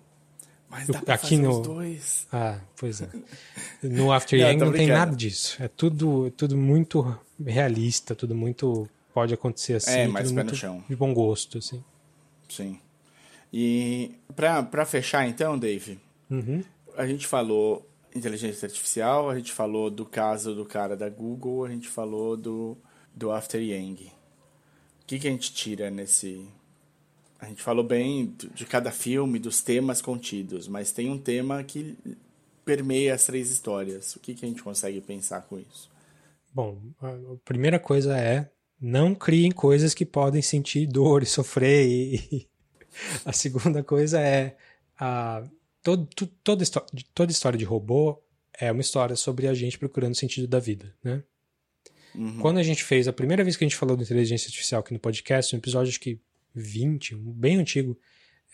Mas dá pra aqui no dois. Ah, pois é. [laughs] No After Yang não, não tem nada disso. É tudo, tudo muito realista, tudo muito pode acontecer assim, é, tudo muito no chão. de bom gosto, assim. Sim. E para fechar então, Dave, uhum. a gente falou inteligência artificial, a gente falou do caso do cara da Google, a gente falou do, do After Yang. O que, que a gente tira nesse. A gente falou bem de cada filme, dos temas contidos, mas tem um tema que permeia as três histórias. O que, que a gente consegue pensar com isso? Bom, a primeira coisa é não criem coisas que podem sentir dor e sofrer. E... [laughs] a segunda coisa é a todo, toda, toda história de robô é uma história sobre a gente procurando o sentido da vida, né? Uhum. Quando a gente fez, a primeira vez que a gente falou de inteligência artificial aqui no podcast, um episódio acho que 20, bem antigo,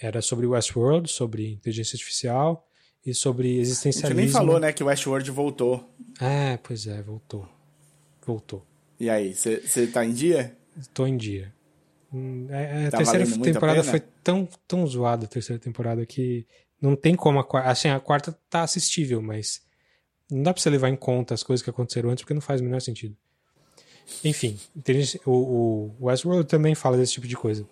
era sobre Westworld, sobre inteligência artificial e sobre existencialismo. A gente nem falou, né, que o Westworld voltou. É, pois é, voltou. Voltou. E aí, você tá em dia? Estou em dia. Hum, é, a tá terceira temporada foi tão, tão zoada, a terceira temporada, que não tem como a quarta. Assim, a quarta tá assistível, mas não dá pra você levar em conta as coisas que aconteceram antes porque não faz o menor sentido. Enfim, o, o Westworld também fala desse tipo de coisa.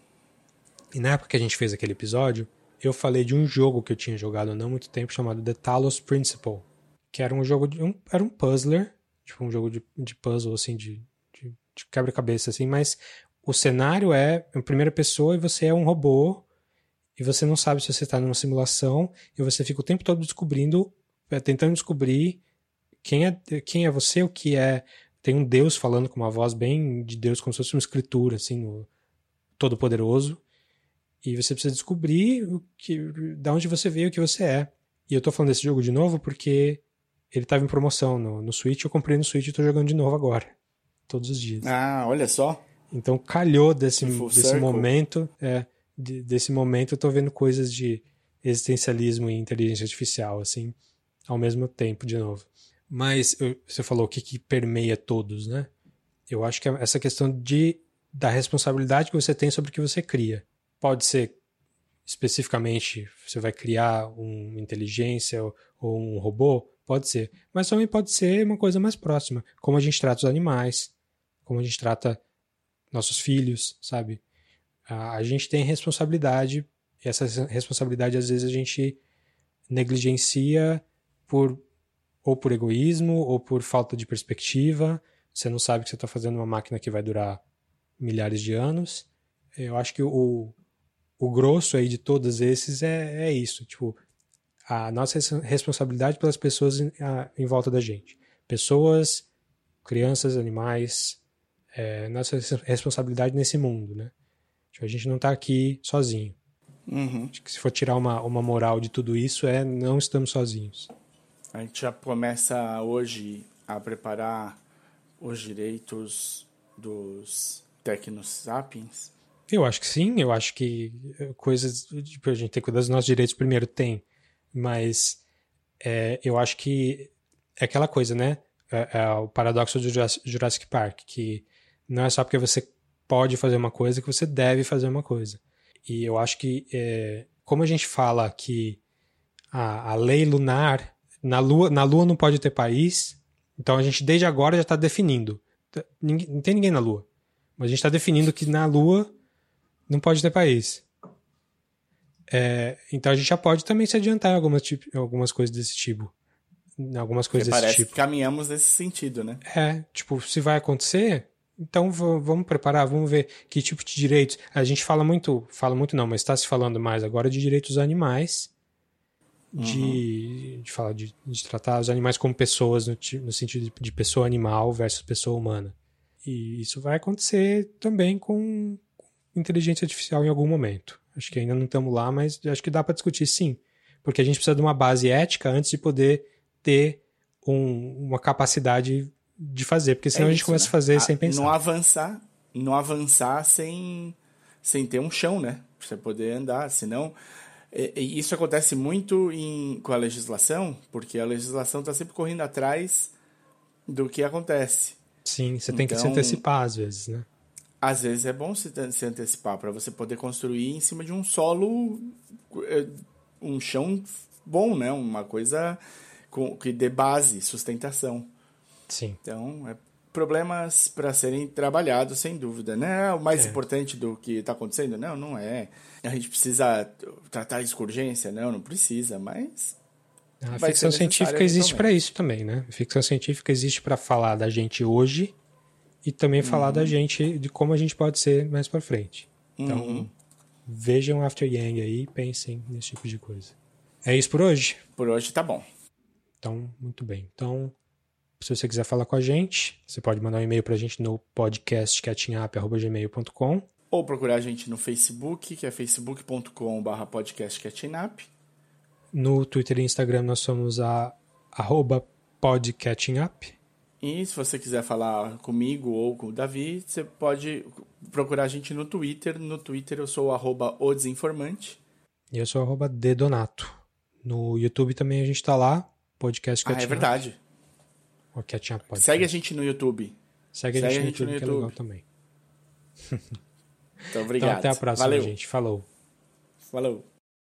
E na época que a gente fez aquele episódio, eu falei de um jogo que eu tinha jogado há não muito tempo chamado The Talos Principle, que era um jogo de um, era um puzzler, tipo um jogo de, de puzzle assim de, de, de quebra-cabeça assim, mas o cenário é em primeira pessoa e você é um robô e você não sabe se você está numa simulação e você fica o tempo todo descobrindo, é, tentando descobrir quem é, quem é você, o que é. Tem um Deus falando com uma voz bem de Deus, como se fosse uma escritura, assim, o Todo-Poderoso. E você precisa descobrir o que, da onde você veio, o que você é. E eu tô falando desse jogo de novo porque ele estava em promoção no, no Switch, eu comprei no Switch e tô jogando de novo agora. Todos os dias. Ah, olha só. Então calhou desse, desse momento. É, de, desse momento eu tô vendo coisas de existencialismo e inteligência artificial, assim, ao mesmo tempo, de novo. Mas você falou o que, que permeia todos, né? Eu acho que é essa questão de, da responsabilidade que você tem sobre o que você cria. Pode ser especificamente você vai criar uma inteligência ou, ou um robô, pode ser. Mas também pode ser uma coisa mais próxima, como a gente trata os animais, como a gente trata nossos filhos, sabe? A gente tem responsabilidade, e essa responsabilidade às vezes a gente negligencia por ou por egoísmo ou por falta de perspectiva. Você não sabe que você está fazendo uma máquina que vai durar milhares de anos. Eu acho que o, o grosso aí de todos esses é, é isso, tipo, a nossa responsabilidade pelas pessoas em, a, em volta da gente. Pessoas, crianças, animais, é, nossa responsabilidade nesse mundo, né? Tipo, a gente não está aqui sozinho. Uhum. se for tirar uma, uma moral de tudo isso, é não estamos sozinhos. A gente já começa hoje a preparar os direitos dos Tecnos Sapiens eu acho que sim, eu acho que eh, coisas. Tipo, a gente tem que cuidar dos nossos direitos primeiro, tem. Mas é, eu acho que é aquela coisa, né? É, é, o paradoxo do Jurassic Park, que não é só porque você pode fazer uma coisa que você deve fazer uma coisa. E eu acho que, é, como a gente fala que a, a lei lunar, na lua, na lua não pode ter país, então a gente desde agora já está definindo. Não tem ninguém na lua. Mas a gente está definindo que na lua não pode ter país. É, então a gente já pode também se adiantar em algumas, tipo, algumas coisas desse tipo. Em algumas coisas Porque desse parece tipo. Que caminhamos nesse sentido, né? É, tipo, se vai acontecer, então vamos preparar, vamos ver que tipo de direitos. A gente fala muito, fala muito não, mas está se falando mais agora de direitos animais, de, uhum. de falar de, de, tratar os animais como pessoas no, no sentido de, de pessoa animal versus pessoa humana. E isso vai acontecer também com inteligência artificial em algum momento. Acho que ainda não estamos lá, mas acho que dá para discutir sim. Porque a gente precisa de uma base ética antes de poder ter um, uma capacidade de fazer. Porque senão é isso, a gente começa né? a fazer a, sem pensar. Não avançar, não avançar sem, sem ter um chão, né? Pra você poder andar. Senão. E, isso acontece muito em, com a legislação, porque a legislação está sempre correndo atrás do que acontece. Sim, você tem então, que se então antecipar às vezes, né? Às vezes é bom se, se antecipar para você poder construir em cima de um solo, é, um chão bom, né? Uma coisa com, que dê base, sustentação. Sim. Então, é problemas para serem trabalhados, sem dúvida. Não é o mais é. importante do que está acontecendo? Não, não é. A gente precisa tratar isso com urgência? Não, não precisa, mas... A ficção científica existe para isso também, né? A ficção científica existe para falar da gente hoje e também uhum. falar da uhum. gente, de como a gente pode ser mais para frente. Então, uhum. vejam After Yang aí pensem nesse tipo de coisa. É isso por hoje? Por hoje tá bom. Então, muito bem. Então, se você quiser falar com a gente, você pode mandar um e-mail para a gente no podcastcatchingup.gmail.com ou procurar a gente no Facebook, que é facebook.com.br podcastcatchingup. No Twitter e Instagram nós somos a arroba podcatchingup. E se você quiser falar comigo ou com o Davi, você pode procurar a gente no Twitter. No Twitter eu sou o o desinformante. E eu sou o dedonato. No YouTube também a gente tá lá, podcast Ah, é verdade. O Catchinha Podcast. Segue a gente no YouTube. Segue, Segue a gente, a gente no, YouTube, no YouTube, que é legal também. [laughs] Então, obrigado. Então, até a próxima, Valeu. gente. Falou. Falou.